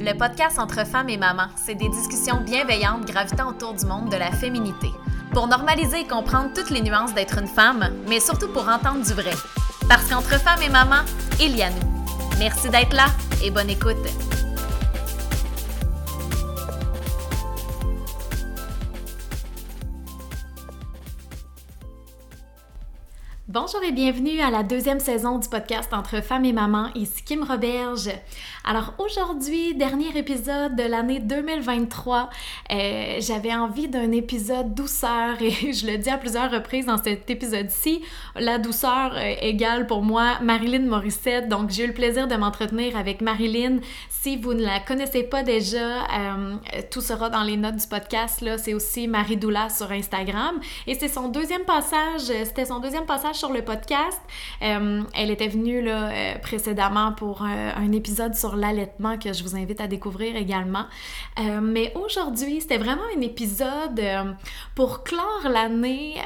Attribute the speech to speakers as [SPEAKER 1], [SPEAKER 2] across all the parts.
[SPEAKER 1] le podcast entre femmes et mamans. C'est des discussions bienveillantes gravitant autour du monde de la féminité. Pour normaliser et comprendre toutes les nuances d'être une femme, mais surtout pour entendre du vrai. Parce qu'entre femmes et mamans, il y a nous. Merci d'être là et bonne écoute. Bonjour et bienvenue à la deuxième saison du podcast Entre femmes et mamans, ici Kim Roberge. Alors aujourd'hui, dernier épisode de l'année 2023, euh, j'avais envie d'un épisode douceur et je le dis à plusieurs reprises dans cet épisode-ci, la douceur euh, égale pour moi Marilyn Morissette, donc j'ai eu le plaisir de m'entretenir avec Marilyn. Si vous ne la connaissez pas déjà, euh, tout sera dans les notes du podcast, là, c'est aussi Marie Doula sur Instagram. Et c'est son deuxième passage, c'était son deuxième passage sur le podcast. Euh, elle était venue là, euh, précédemment pour euh, un épisode sur l'allaitement que je vous invite à découvrir également. mais aujourd'hui, c'était vraiment un épisode pour clore l'année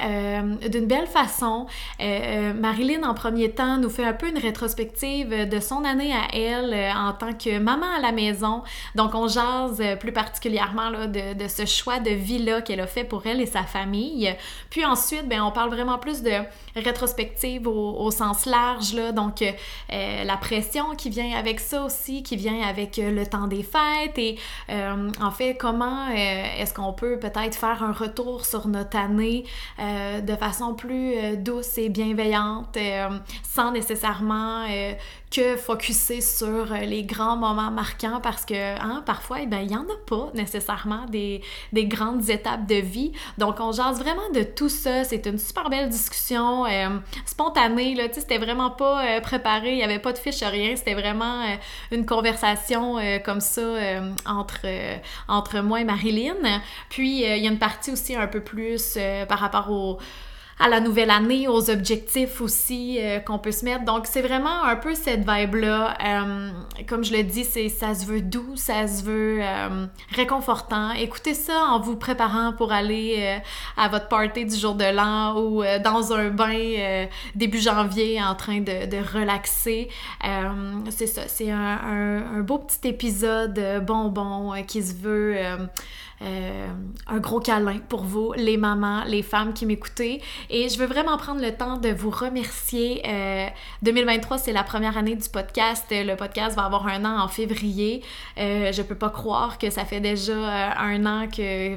[SPEAKER 1] d'une belle façon. Marilyn, en premier temps, nous fait un peu une rétrospective de son année à elle en tant que maman à la maison. Donc, on jase plus particulièrement là, de, de ce choix de vie-là qu'elle a fait pour elle et sa famille. Puis ensuite, ben, on parle vraiment plus de rétrospective au, sens large, là, donc euh, la pression qui vient avec ça aussi, qui vient avec euh, le temps des fêtes et euh, en fait comment est-ce qu'on peut peut-être faire un retour sur notre année de façon plus douce et bienveillante sans nécessairement que focuser sur euh, les grands moments marquants parce que hein, parfois, eh ben, il n'y en a pas nécessairement des, des, grandes étapes de vie. Donc, on jase vraiment de tout ça. C'est une super belle discussion euh, spontanée. Là, c'était vraiment pas euh, préparé, il n'y avait pas de fiche, rien. C'était vraiment une conversation comme ça entre, entre moi et Marilyn. Puis, il y a une partie aussi un peu plus par rapport au à la nouvelle année, aux objectifs aussi euh, qu'on peut se mettre. Donc, c'est vraiment un peu cette vibe-là. Euh, comme je le dis, c'est ça se veut doux, ça se veut euh, réconfortant. Écoutez ça en vous préparant pour aller à votre party du jour de l'an ou dans un bain début janvier en train de, de relaxer. c'est ça, c'est un, un, un, beau petit épisode bonbon qui se veut euh, un gros câlin pour vous, les mamans, les femmes qui m'écoutez. Et je veux vraiment prendre le temps de vous remercier. 2023, euh, c'est la première année du podcast. Le podcast va avoir un an en février. Euh, je peux pas croire que ça fait déjà un an que,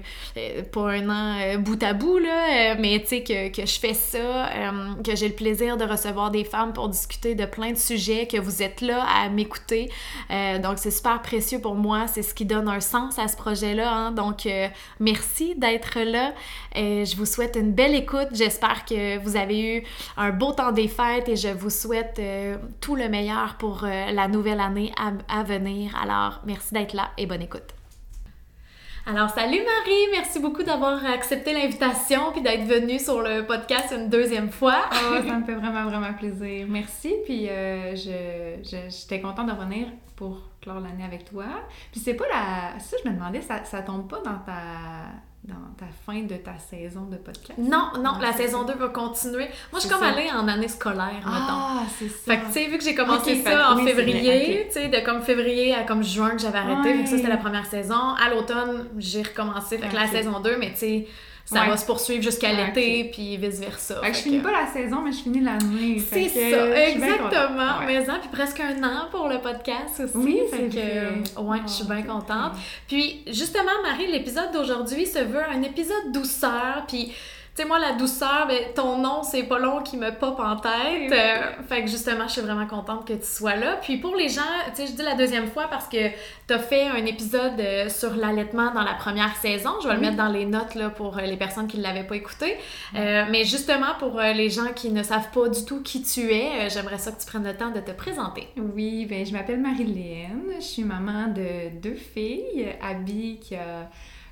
[SPEAKER 1] pas un an bout à bout, là, mais tu sais, que, que, je fais ça, que j'ai le plaisir de recevoir des femmes pour discuter de plein de sujets, que vous êtes là à m'écouter. donc, c'est super précieux pour moi. C'est ce qui donne un sens à ce projet-là. Hein. Donc, donc, euh, merci d'être là. et je vous souhaite une belle écoute. J'espère que vous avez eu un beau temps des fêtes et je vous souhaite euh, tout le meilleur pour euh, la nouvelle année à, venir. Alors, merci d'être là et bonne écoute. Alors, salut Marie, merci beaucoup d'avoir accepté l'invitation puis d'être venue sur le podcast une deuxième fois.
[SPEAKER 2] oh, ça me fait vraiment, vraiment plaisir. Merci, puis je, j'étais contente de revenir pour clore l'année avec toi. Puis c'est pas la. Ça, je me demandais, ça, ça tombe pas dans ta dans ta fin de ta saison de podcast?
[SPEAKER 1] Non, non, la saison 2 va continuer. Moi, je suis comme allée en année scolaire,
[SPEAKER 2] ah, c'est ça.
[SPEAKER 1] Fait que, tu sais, vu que j'ai commencé ça en février, tu sais, de comme février à comme juin que j'avais arrêté, vu que ça, c'était la première saison. À l'automne, j'ai recommencé, fait que la saison 2, mais tu sais, ça va se poursuivre jusqu'à l'été, puis vice-versa.
[SPEAKER 2] Fait que je finis pas la saison, mais je finis l'année.
[SPEAKER 1] C'est ça, exactement. Mais ça, puis presque un an pour le podcast aussi.
[SPEAKER 2] Oui,
[SPEAKER 1] fait que, ouais, je suis bien contente. Puis justement, Marie, l'épisode d'aujourd'hui se veut un épisode douceur, puis sais, moi, la douceur, ben, ton nom, c'est pas long qui me pop en tête. Euh, fait que justement, je suis vraiment contente que tu sois là. Puis pour les gens, tu sais, je dis la deuxième fois parce que t'as fait un épisode euh, sur l'allaitement dans la première saison. Je vais le mettre dans les notes là, pour euh, les personnes qui ne l'avaient pas écouté. mais justement, pour les gens qui ne savent pas du tout qui tu es, j'aimerais ça que tu prennes le temps de te présenter.
[SPEAKER 2] Oui, ben, je m'appelle Marie-Léenne. Je suis maman de deux filles. Abby qui a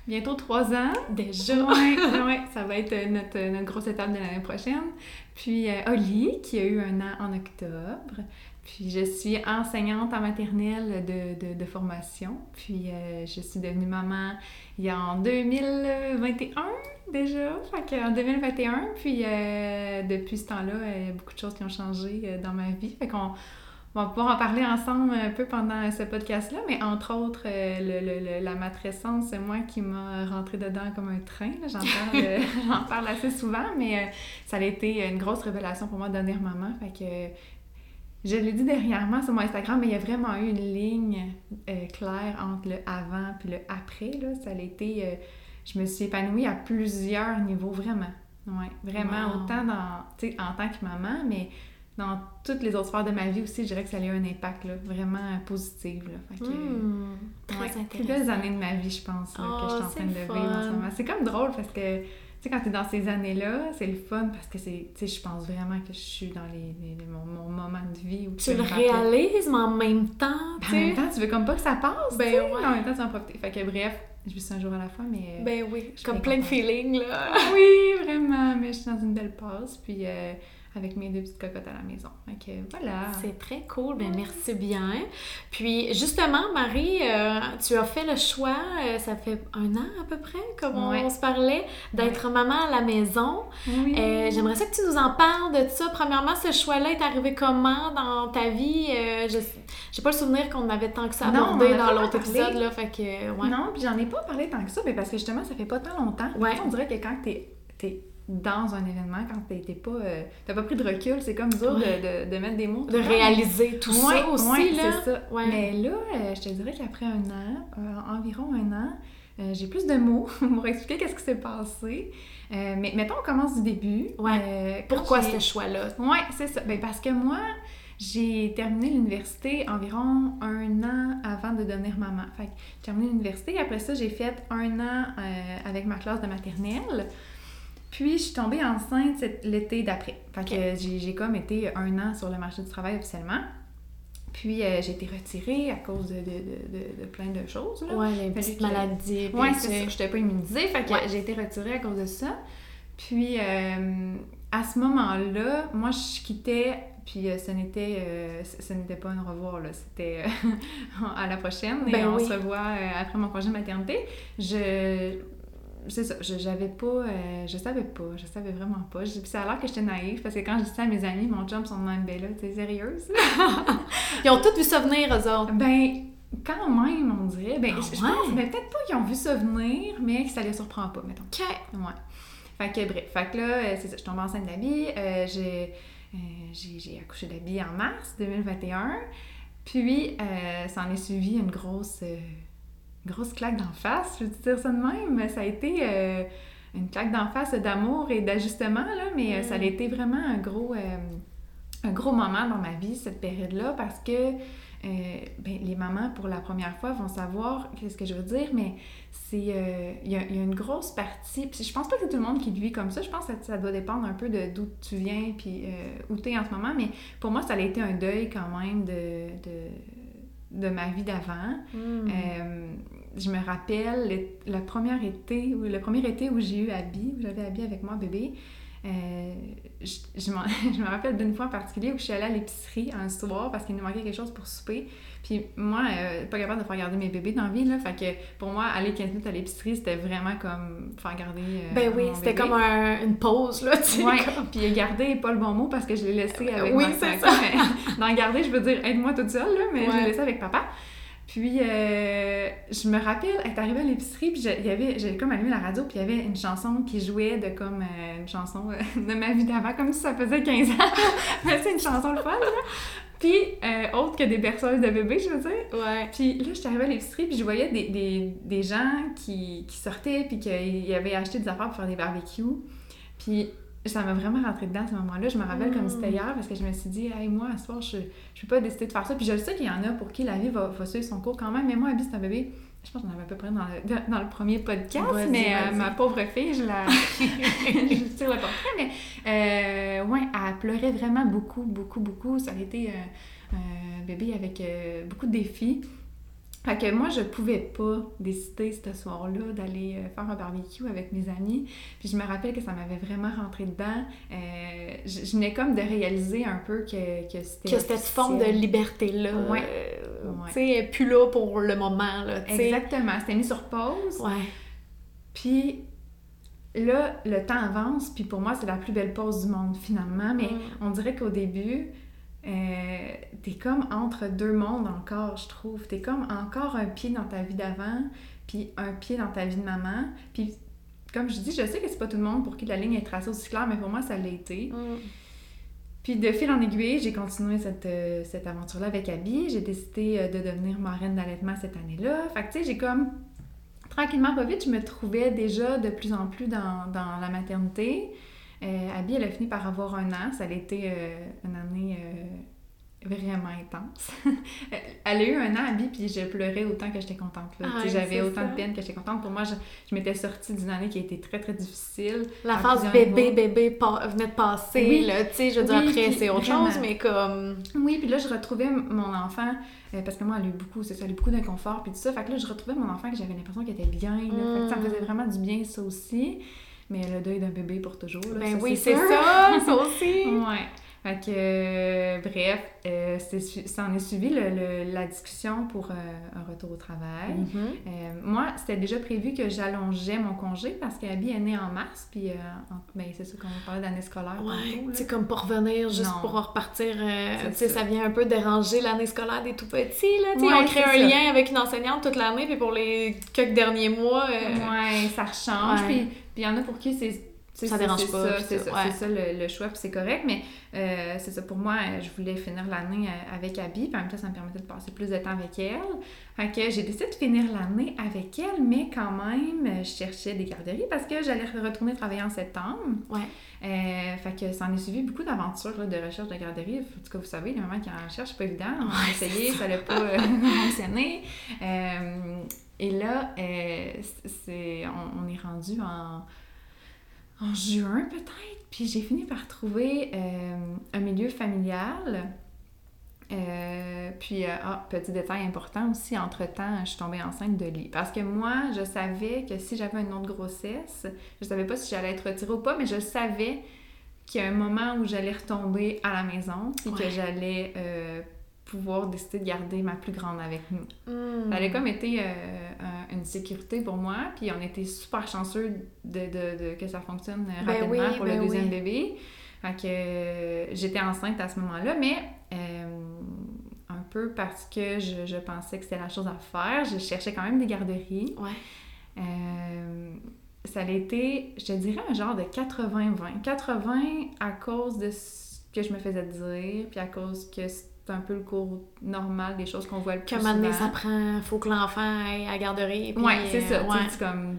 [SPEAKER 2] bientôt trois ans.
[SPEAKER 1] Déjà?
[SPEAKER 2] Oui, ouais, ça va être notre, notre grosse étape de l'année prochaine. Puis euh, Oli, qui a eu un an en octobre. Puis je suis enseignante en maternelle de, de, de formation. Puis euh, je suis devenue maman il y a en 2021 déjà. Fait en 2021. Puis euh, depuis ce temps-là, il y a beaucoup de choses qui ont changé dans ma vie. Fait qu'on on va pouvoir en parler ensemble un peu pendant ce podcast-là, mais entre autres, euh, le, la matrescence, c'est moi qui m'a rentré dedans comme un train. J'en parle, euh, parle assez souvent, mais euh, ça a été une grosse révélation pour moi de devenir maman. Fait que je l'ai dit dernièrement sur mon Instagram, mais il y a vraiment eu une ligne claire entre le avant et le après. Là. Ça a été. je me suis épanouie à plusieurs niveaux, vraiment. Ouais, vraiment, autant dans, en tant que maman, mais dans toutes les autres sphères de ma vie aussi, je dirais que ça a eu un impact là, vraiment positif. Là. Fait que,
[SPEAKER 1] mmh, très
[SPEAKER 2] plus belles années de ma vie, je pense, que je suis en oh, train de vivre en ce moment. C'est comme drôle parce que, tu sais, quand tu es dans ces années-là, c'est le fun parce que c'est, tu sais, je pense vraiment que je suis dans les, mon, moment de vie. Où
[SPEAKER 1] tu le réalises, mais en même temps,
[SPEAKER 2] tu En même temps, tu veux comme pas que ça passe,
[SPEAKER 1] ben ouais.
[SPEAKER 2] en même temps, tu en profiter. Fait que bref, je vis un jour à la fois, mais...
[SPEAKER 1] Ben oui, comme plein de feelings, là.
[SPEAKER 2] oui, vraiment, mais je suis dans une belle passe, puis... Euh, avec mes deux petites cocottes à la maison. Donc voilà.
[SPEAKER 1] C'est très cool. Ben merci bien. Puis justement, Marie, euh, tu as fait le choix, euh, ça fait un an à peu près, comme on se parlait, d'être maman à la maison. Oui. Euh, j'aimerais ça que tu nous en parles de ça. Premièrement, ce choix-là est arrivé comment dans ta vie? je j'ai pas le souvenir qu'on avait tant que ça abordé dans l'autre épisode, là, fait que, ouais.
[SPEAKER 2] Non, puis j'en ai pas parlé tant que ça, mais parce que justement, ça fait pas tant longtemps. Ouais. On dirait que quand t'es es dans un événement quand t'es pas euh, t'as pas pris de recul c'est comme dur de, de, de, mettre des mots
[SPEAKER 1] de réaliser tout ça aussi là
[SPEAKER 2] ça mais là euh, je te dirais qu'après un an euh, environ un an j'ai plus de mots pour expliquer qu'est-ce qui s'est passé mais mettons on commence du début
[SPEAKER 1] ouais. pourquoi ce choix là
[SPEAKER 2] ouais c'est ça ben parce que moi j'ai terminé l'université environ un an avant de devenir maman. Fait que j'ai terminé l'université. Après ça, j'ai fait un an avec ma classe de maternelle. Puis, je suis tombée enceinte l'été d'après. Fait que j'ai comme été un an sur le marché du travail officiellement. Puis, euh, j'ai été retirée à cause de, de, de, de plein de choses. Là.
[SPEAKER 1] Ouais, les petites maladies.
[SPEAKER 2] Ouais, c'est ça. Je n'étais pas immunisée. Fait que j'ai été retirée à cause de ça. Puis, euh, à ce moment-là, moi, je quittais puis euh, ce n'était ce n'était pas un revoir là, c'était à la prochaine et ben on se revoit après mon congé de maternité. Je c'est ça, j'avais pas, euh, je savais pas, je savais vraiment pas. Puis ça a l'air que j'étais naïve parce que quand je dis ça à mes amis, mon chum sont même, ben là, t'es sérieuse?
[SPEAKER 1] Ils ont tous vu ça venir, eux autres.
[SPEAKER 2] Ben, quand même, on dirait. Ben, ah je, pense, mais peut-être pas qu'ils ont vu ça venir, mais ça les surprend pas, mettons.
[SPEAKER 1] OK.
[SPEAKER 2] Ouais. Fait que, bref, fait que là, euh, c'est ça, je tombe enceinte d'Abby, euh, j'ai, j'ai accouché d'Abby en mars 2021, puis ça en est suivi une grosse grosse claque d'en face, je veux dire ça de même. Ça a été euh, une claque d'en face d'amour et d'ajustement, là, mais euh, ça a mm. été vraiment un gros, euh, un gros moment dans ma vie, cette période-là, parce que ben, les mamans, pour la première fois, vont savoir qu'est-ce que je veux dire, mais c'est il y, a une grosse partie. Puis je pense pas que c'est tout le monde qui le vit comme ça. Je pense que ça, doit dépendre un peu de d'où tu viens puis où tu es en ce moment. Mais pour moi, ça a été un deuil quand même de, de, ma vie d'avant. Mm je me rappelle le, premier été, le premier été où j'ai eu Abby, où j'avais Abby avec moi, bébé. Euh, je, je, me rappelle d'une fois en particulier où je suis allée à l'épicerie un soir parce qu'il nous manquait quelque chose pour souper. Puis moi, euh, pas capable de faire garder mes bébés dans la vie, là. Fait que pour moi, aller 15 minutes à l'épicerie, c'était vraiment comme faire garder. Euh,
[SPEAKER 1] ben oui, c'était comme une pause, là, tu sais.
[SPEAKER 2] Ouais, puis garder pas le bon mot parce que je l'ai laissé avec
[SPEAKER 1] oui, c'est ça.
[SPEAKER 2] dans garder, je veux dire, aide-moi toute seule, là, mais je l'ai laissé avec papa. Puis, euh, je me rappelle être arrivée à l'épicerie, puis j'avais comme allumé la radio, puis il y avait une chanson qui jouait de comme euh, une chanson euh, de ma vie d'avant, comme si ça faisait 15 ans. Mais c'est une chanson le fun, là. Puis, autre que des berceuses de bébés, je veux dire.
[SPEAKER 1] Ouais.
[SPEAKER 2] Puis là, j'étais arrivée à l'épicerie, puis je voyais des, des, des gens qui, qui sortaient, puis qui avaient acheté des affaires pour faire des barbecues. Puis ça m'a vraiment rentré dedans à ce moment-là. Je me rappelle comme c'était hier parce que je me suis dit, hey, moi, à ce soir, je ne peux pas décider de faire ça. Puis je sais qu'il y en a pour qui la vie va, suivre son cours quand même. Mais moi, Abby, c'est un bébé. Je pense qu'on avait à peu près dans le, dans le premier podcast, mais euh, ma pauvre fille, je la. je tire le portrait, mais euh, ouais, elle pleurait vraiment beaucoup, beaucoup, beaucoup. Ça a été euh, un bébé avec beaucoup de défis. Fait que moi, je pouvais pas décider ce soir-là d'aller euh, faire un barbecue avec mes amis. Puis je me rappelle que ça m'avait vraiment rentré dedans. Euh, je, venais comme de réaliser un peu que, que c'était.
[SPEAKER 1] Que cette forme de liberté-là.
[SPEAKER 2] Ouais.
[SPEAKER 1] Euh, Tu sais, plus là pour le moment, là.
[SPEAKER 2] Exactement. C'était mis sur pause.
[SPEAKER 1] Ouais.
[SPEAKER 2] Puis là, le temps avance. Puis pour moi, c'est la plus belle pause du monde, finalement. Mais mm. on dirait qu'au début, euh, t'es comme entre deux mondes encore, je trouve. T'es comme encore un pied dans ta vie d'avant, puis un pied dans ta vie de maman. Puis, comme je dis, je sais que c'est pas tout le monde pour qui la ligne est tracée aussi claire, mais pour moi, ça l'a été.
[SPEAKER 1] Mm.
[SPEAKER 2] Puis de fil en aiguille, j'ai continué cette, euh, cette aventure-là avec Abby. J'ai décidé euh, de devenir marraine d'allaitement cette année-là. Fait que tu sais, j'ai comme tranquillement, pas vite, je me trouvais déjà de plus en plus dans, dans la maternité. Euh, Abby, elle a fini par avoir un an. Ça a été euh, une année euh, vraiment intense. elle a eu un an, Abby, puis je pleurais autant que j'étais contente.
[SPEAKER 1] Ah,
[SPEAKER 2] J'avais autant
[SPEAKER 1] ça.
[SPEAKER 2] de peine que j'étais contente. Pour moi, je, je m'étais sortie d'une année qui a été très, très difficile.
[SPEAKER 1] La phase bébé, bébé pa- venait de passer,
[SPEAKER 2] Oui.
[SPEAKER 1] là, tu sais, je veux dire,
[SPEAKER 2] Oui,
[SPEAKER 1] après, c'est autre
[SPEAKER 2] vraiment.
[SPEAKER 1] chose, mais comme...
[SPEAKER 2] Oui, puis là, je retrouvais mon enfant, euh, parce que moi, elle a eu beaucoup, ça, elle a eu beaucoup d'inconfort, puis tout ça. Fait que là, je retrouvais mon enfant que j'avais l'impression qu'il était bien. là. Fait que ça me
[SPEAKER 1] Mm.
[SPEAKER 2] faisait vraiment du bien, ça aussi. Mais le deuil d'un bébé pour toujours, là,
[SPEAKER 1] Ben
[SPEAKER 2] ça,
[SPEAKER 1] oui, c'est ça, ça aussi.
[SPEAKER 2] Ouais. Fait que, euh, bref, euh, c'est ça en est suivi le- le- la discussion pour euh, un retour au travail.
[SPEAKER 1] Mhm.
[SPEAKER 2] Euh, moi, c'était déjà prévu que j'allongeais mon congé parce qu'Abby est née en mars, puis en- ben, c'est ça qu'on parlait d'année scolaire
[SPEAKER 1] Ouais, sais, comme pour revenir, juste
[SPEAKER 2] Non.
[SPEAKER 1] pour repartir,
[SPEAKER 2] C'est
[SPEAKER 1] tu sais,
[SPEAKER 2] ça.
[SPEAKER 1] ça vient un peu déranger l'année scolaire des tout petits, là,
[SPEAKER 2] Ouais,
[SPEAKER 1] on crée
[SPEAKER 2] c'est
[SPEAKER 1] un
[SPEAKER 2] ça.
[SPEAKER 1] lien avec une enseignante toute l'année, puis pour les quelques derniers mois,
[SPEAKER 2] Ouais, ça change.
[SPEAKER 1] Ouais.
[SPEAKER 2] Puis puis il y en a pour qui c'est.
[SPEAKER 1] Ça
[SPEAKER 2] c'est-
[SPEAKER 1] dérange pas,
[SPEAKER 2] C'est ça,
[SPEAKER 1] ouais.
[SPEAKER 2] ça le, le choix, puis c'est correct. Mais euh, c'est ça, pour moi, euh, je voulais finir l'année euh, avec Abby, puis en même temps, ça me permettait de passer plus de temps avec elle. Fait que j'ai décidé de finir l'année avec elle, mais quand même, je cherchais des garderies parce que j'allais retourner travailler en septembre.
[SPEAKER 1] Ouais.
[SPEAKER 2] Euh, fait que ça en est suivi beaucoup d'aventures de recherche de garderie. En tout cas, vous savez, les mamans qui en cherchent, c'est pas évident. On a
[SPEAKER 1] Ouais,
[SPEAKER 2] essayé, ça n'a pas fonctionné. Euh, et là, euh, c'est, on, on est rendu en, en juin peut-être. Puis j'ai fini par trouver euh, un milieu familial. Euh, puis, ah, petit détail important aussi, entre-temps, je suis tombée enceinte de lit. Parce que moi, je savais que si j'avais une autre grossesse, je savais pas si j'allais être retirée ou pas, mais je savais qu'il y a un moment où j'allais retomber à la maison et
[SPEAKER 1] Ouais.
[SPEAKER 2] que j'allais pouvoir décider de garder ma plus grande avec nous.
[SPEAKER 1] Hmm.
[SPEAKER 2] Ça avait comme été euh, un- une sécurité pour moi, puis on était super chanceux de, de- de- que ça fonctionne euh,
[SPEAKER 1] Ben
[SPEAKER 2] rapidement
[SPEAKER 1] oui,
[SPEAKER 2] pour
[SPEAKER 1] ben
[SPEAKER 2] le deuxième
[SPEAKER 1] oui.
[SPEAKER 2] bébé. Fait que euh, j'étais enceinte à ce moment-là, mais euh, un peu parce que je, je pensais que c'était la chose à faire, je cherchais quand même des garderies.
[SPEAKER 1] Ouais.
[SPEAKER 2] Ça a été, je te dirais, un genre de 80-20. 80 à cause de ce que je me faisais dire, puis à cause que c'est un peu le cours normal des choses qu'on voit le plus
[SPEAKER 1] moment donné, ça prend... Faut que l'enfant aille à la garderie, puis,
[SPEAKER 2] Ouais, c'est ça.
[SPEAKER 1] ouais.
[SPEAKER 2] Comme.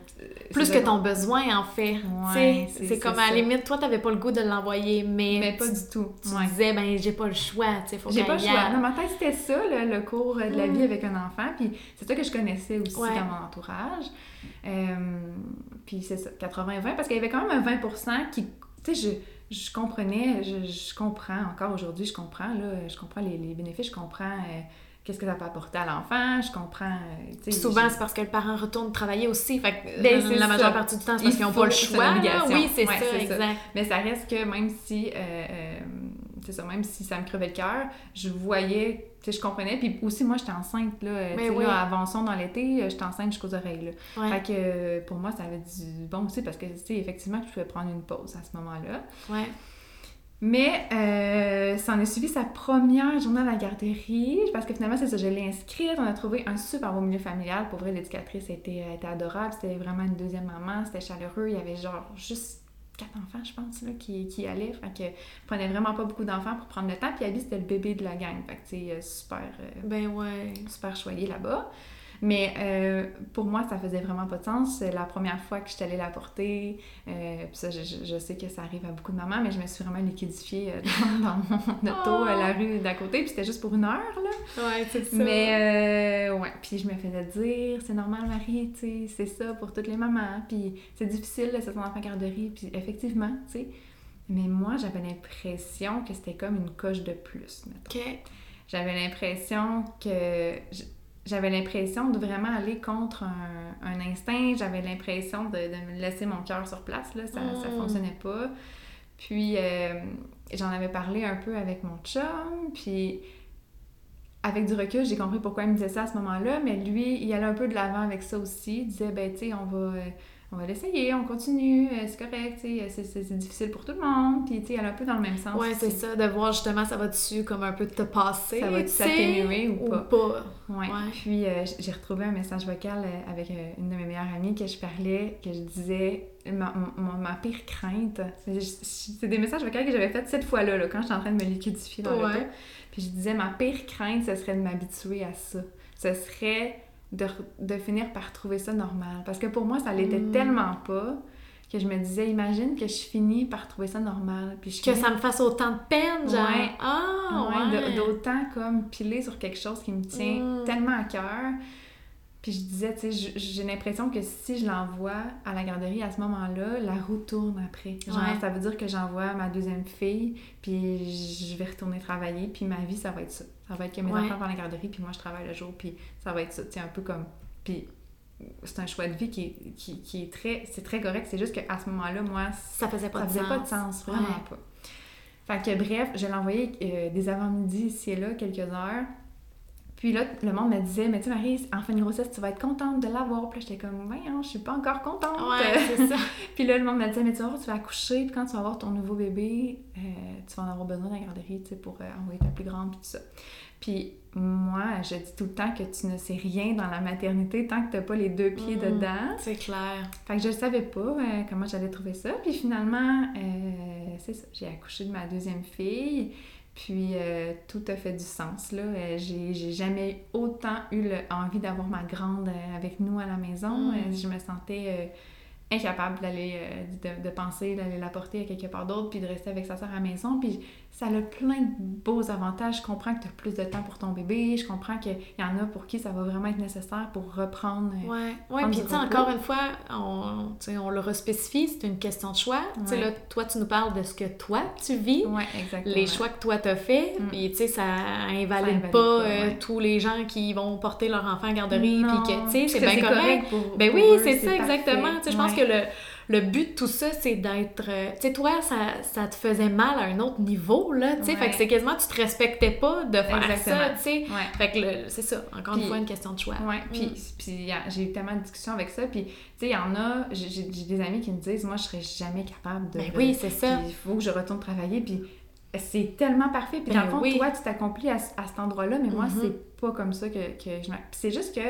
[SPEAKER 1] Plus que ton besoin, en fait.
[SPEAKER 2] Ouais, c'est-
[SPEAKER 1] comme à la limite, toi, t'avais pas le goût de l'envoyer, mais,
[SPEAKER 2] Mais pas du tout.
[SPEAKER 1] tu
[SPEAKER 2] Ouais.
[SPEAKER 1] disais, ben, j'ai pas le choix, tu sais, faut
[SPEAKER 2] J'ai pas le choix. Dans ma tête, c'était ça, le, le cours de la
[SPEAKER 1] Mm.
[SPEAKER 2] vie avec un enfant. Puis c'est ça que je connaissais aussi dans mon entourage. Euh, puis c'est ça, 80-20, parce qu'il y avait quand même un 20% qui. Tu sais, je, je comprenais, je, je comprends, encore aujourd'hui, je comprends, là, je comprends les, les bénéfices, je comprends euh, qu'est-ce que ça peut apporter à l'enfant, je comprends. euh,
[SPEAKER 1] souvent,
[SPEAKER 2] je-
[SPEAKER 1] c'est parce que le parent retourne travayer aussi. Fait que
[SPEAKER 2] Ben,
[SPEAKER 1] euh, la
[SPEAKER 2] ça.
[SPEAKER 1] majeure partie du temps, c'est parce
[SPEAKER 2] Il
[SPEAKER 1] qu'ils n'ont pas le choix. là. Oui, c'est
[SPEAKER 2] Ouais,
[SPEAKER 1] ça,
[SPEAKER 2] c'est ça.
[SPEAKER 1] exact.
[SPEAKER 2] Mais ça reste que même si, euh, euh, c'est ça, même si ça me crevait le cœur, je voyais, tu sais, je comprenais. Puis aussi, moi, j'étais enceinte, là, tu
[SPEAKER 1] Mais
[SPEAKER 2] sais,
[SPEAKER 1] oui.
[SPEAKER 2] là, avançons dans l'été, euh, j'étais enceinte jusqu'aux oreilles, là.
[SPEAKER 1] Ouais.
[SPEAKER 2] Fait que euh, pour moi, ça avait du bon aussi parce que, tu sais, effectivement, je pouvais prendre une pause à ce moment-là.
[SPEAKER 1] Ouais.
[SPEAKER 2] Mais euh, ça en a suivi sa première journée à la garderie, parce que finalement, c'est ça, je l'ai inscrite, on a trouvé un super beau milieu familial. Pour vrai, l'éducatrice était, était adorable, c'était vraiment une deuxième maman, c'était chaleureux, il y avait genre juste quatre enfants, je pense, là, qui, qui allaient. Fait que je prenais vraiment pas beaucoup d'enfants pour prendre le temps, puis Abby, c'était le bébé de la gang, fait que, tu sais, euh, super... euh,
[SPEAKER 1] Ben ouais.
[SPEAKER 2] super choyé là-bas. Mais euh, pour moi, ça faisait vraiment pas de sens. C'est la première fois que je suis allée la porter. Euh, puis ça, je, je- sais que ça arrive à beaucoup de mamans, mais je me suis vraiment liquidifiée euh, dans, dans mon auto à la rue d'à côté. Puis c'était juste pour une heure, là.
[SPEAKER 1] Ouais, c'est ça.
[SPEAKER 2] Mais euh, ouais, puis je me faisais dire, c'est normal, Marie, tu sais, c'est ça pour toutes les mamans. Puis c'est difficile, laisser ton enfant en garderie. Puis effectivement, tu sais. Mais moi, j'avais l'impression que c'était comme une coche de plus, mettons.
[SPEAKER 1] OK.
[SPEAKER 2] J'avais l'impression que j'avais l'impression de vraiment aller contre un, un instinct. J'avais l'impression de, de me laisser mon cœur sur place. Là. Ça, ça
[SPEAKER 1] Mm.
[SPEAKER 2] fonctionnait pas. Puis euh, j'en avais parlé un peu avec mon chum. Puis avec du recul, j'ai compris pourquoi il me disait ça à ce moment-là. Mais lui, il allait un peu de l'avant avec ça aussi. Il disait, ben tu sais, on va... euh, on va l'essayer, on continue, euh, c'est correct, sais, c'est- difficile pour tout le monde. Puis, tu sais, elle est un peu dans le même sens.
[SPEAKER 1] Ouais, c'est ça, de voir justement ça va-tu comme un peu te passer.
[SPEAKER 2] Ça
[SPEAKER 1] sais,
[SPEAKER 2] s'atténuer ou pas? Ouais.
[SPEAKER 1] Ouais.
[SPEAKER 2] Puis euh, j'ai retrouvé un message vocal euh, avec euh, une de mes meilleures amies que je parlais, que je disais ma, ma, ma pire crainte. C'est c'est des messages vocaux que j'avais fait cette fois-là, là, quand j'étais en train de me liquidifier dans
[SPEAKER 1] Ouais.
[SPEAKER 2] le Puis je disais ma pire crainte, ce serait de m'habituer à ça. Ce serait de, de finir par trouver ça normal. Parce que pour moi, ça l'était
[SPEAKER 1] Mm.
[SPEAKER 2] tellement pas que je me disais, imagine que je finis par trouver ça normal. Puis je
[SPEAKER 1] Que
[SPEAKER 2] finis-
[SPEAKER 1] ça me fasse autant de peine, genre.
[SPEAKER 2] Ouais.
[SPEAKER 1] Ah,
[SPEAKER 2] Ouais, d'autant comme piler sur quelque chose qui me tient
[SPEAKER 1] Mm.
[SPEAKER 2] tellement à cœur. Puis je disais, tu sais, j'ai l'impression que si je l'envoie à la garderie à ce moment-là, la roue tourne après. Genre,
[SPEAKER 1] Ouais.
[SPEAKER 2] ça veut dire que j'envoie ma deuxième fille, puis je vais retourner travailler, puis ma vie, ça va être ça. Ça va être que mes
[SPEAKER 1] Ouais.
[SPEAKER 2] enfants vont à la garderie, puis moi, je travaille le jour, puis ça va être ça. Tu un peu comme... Puis c'est un choix de vie qui est, qui, qui est très... C'est très correct, c'est juste qu'à ce moment-là, moi,
[SPEAKER 1] Ça faisait pas
[SPEAKER 2] ça
[SPEAKER 1] de
[SPEAKER 2] faisait
[SPEAKER 1] sens.
[SPEAKER 2] pas de sens, vraiment
[SPEAKER 1] Ouais.
[SPEAKER 2] pas. Fait que bref, je l'ai envoyé euh, des avant-midi ici et là, quelques heures. Puis là, le monde me disait, mais tu sais, Marie, en fin de grossesse, tu vas être contente de l'avoir. Puis là, j'étais comme, voyons, je suis pas encore contente.
[SPEAKER 1] Ouais, c'est ça.
[SPEAKER 2] puis là, le monde me disait, mais tu vas voir, tu vas accoucher, puis quand tu vas avoir ton nouveau bébé, euh, tu vas en avoir besoin de la garderie, tu sais, pour euh, envoyer ta plus grande, puis tout ça. Puis moi, je dis tout le temps que tu ne sais rien dans la maternité tant que t'as pas les deux pieds
[SPEAKER 1] Mhm.
[SPEAKER 2] dedans.
[SPEAKER 1] C'est clair.
[SPEAKER 2] Fait que je ne savais pas euh, comment j'allais trouver ça. Puis finalement, c'est ça, j'ai accouché de ma deuxième fille. Puis euh, tout a fait du sens. Là. Euh, j'ai, j'ai jamais autant eu le- envie d'avoir ma grande euh, avec nous à la maison.
[SPEAKER 1] Mm.
[SPEAKER 2] Je me sentais incapable d'aller, de, de penser d'aller la porter à quelque part d'autre, puis de rester avec sa soeur à la maison. Puis ça a plein de beaux avantages. Je comprends que tu as plus de temps pour ton bébé. Je comprends qu'il y en a pour qui ça va vraiment être nécessaire pour reprendre. euh,
[SPEAKER 1] Ouais,
[SPEAKER 2] Prendre
[SPEAKER 1] puis tu encore une fois, on, tu on le respécifie, c'est une question de choix. Tu sais,
[SPEAKER 2] Ouais.
[SPEAKER 1] là, toi, tu nous parles de ce que toi, tu vis,
[SPEAKER 2] Ouais, exactement.
[SPEAKER 1] les choix que toi, t'as fait,
[SPEAKER 2] Mm.
[SPEAKER 1] puis tu sais, ça invalide,
[SPEAKER 2] Ça invalide
[SPEAKER 1] pas,
[SPEAKER 2] pas,
[SPEAKER 1] euh, tous les gens qui vont porter leur enfant en garderie, puis que, tu sais, c'est bien correct.
[SPEAKER 2] pour-
[SPEAKER 1] Ben
[SPEAKER 2] pour
[SPEAKER 1] oui, c'est ça, exactement.
[SPEAKER 2] parfait.
[SPEAKER 1] Tu sais, je pense que le, le but de tout ça, c'est d'être... euh, Tu sais, toi, ça, ça te faisait mal à un autre niveau, là, tu sais, fait que c'est quasiment, tu te respectais pas de faire ça, tu sais.
[SPEAKER 2] Ouais.
[SPEAKER 1] Fait que c'est ça, encore une fois, une question de choix.
[SPEAKER 2] Ouais, puis,
[SPEAKER 1] Mm.
[SPEAKER 2] puis j'ai eu tellement de discussions avec ça, puis tu sais, il y en a, j'ai des amis qui me disent, moi, je serais jamais capable de...
[SPEAKER 1] Ben oui, c'est ça.
[SPEAKER 2] il faut que je retourne travailler, puis c'est tellement parfait, puis
[SPEAKER 1] Ben
[SPEAKER 2] dans le fond,
[SPEAKER 1] oui.
[SPEAKER 2] toi, tu t'accomplis à, à cet endroit-là, mais moi,
[SPEAKER 1] Mhm.
[SPEAKER 2] c'est pas comme ça que, que je... c'est juste que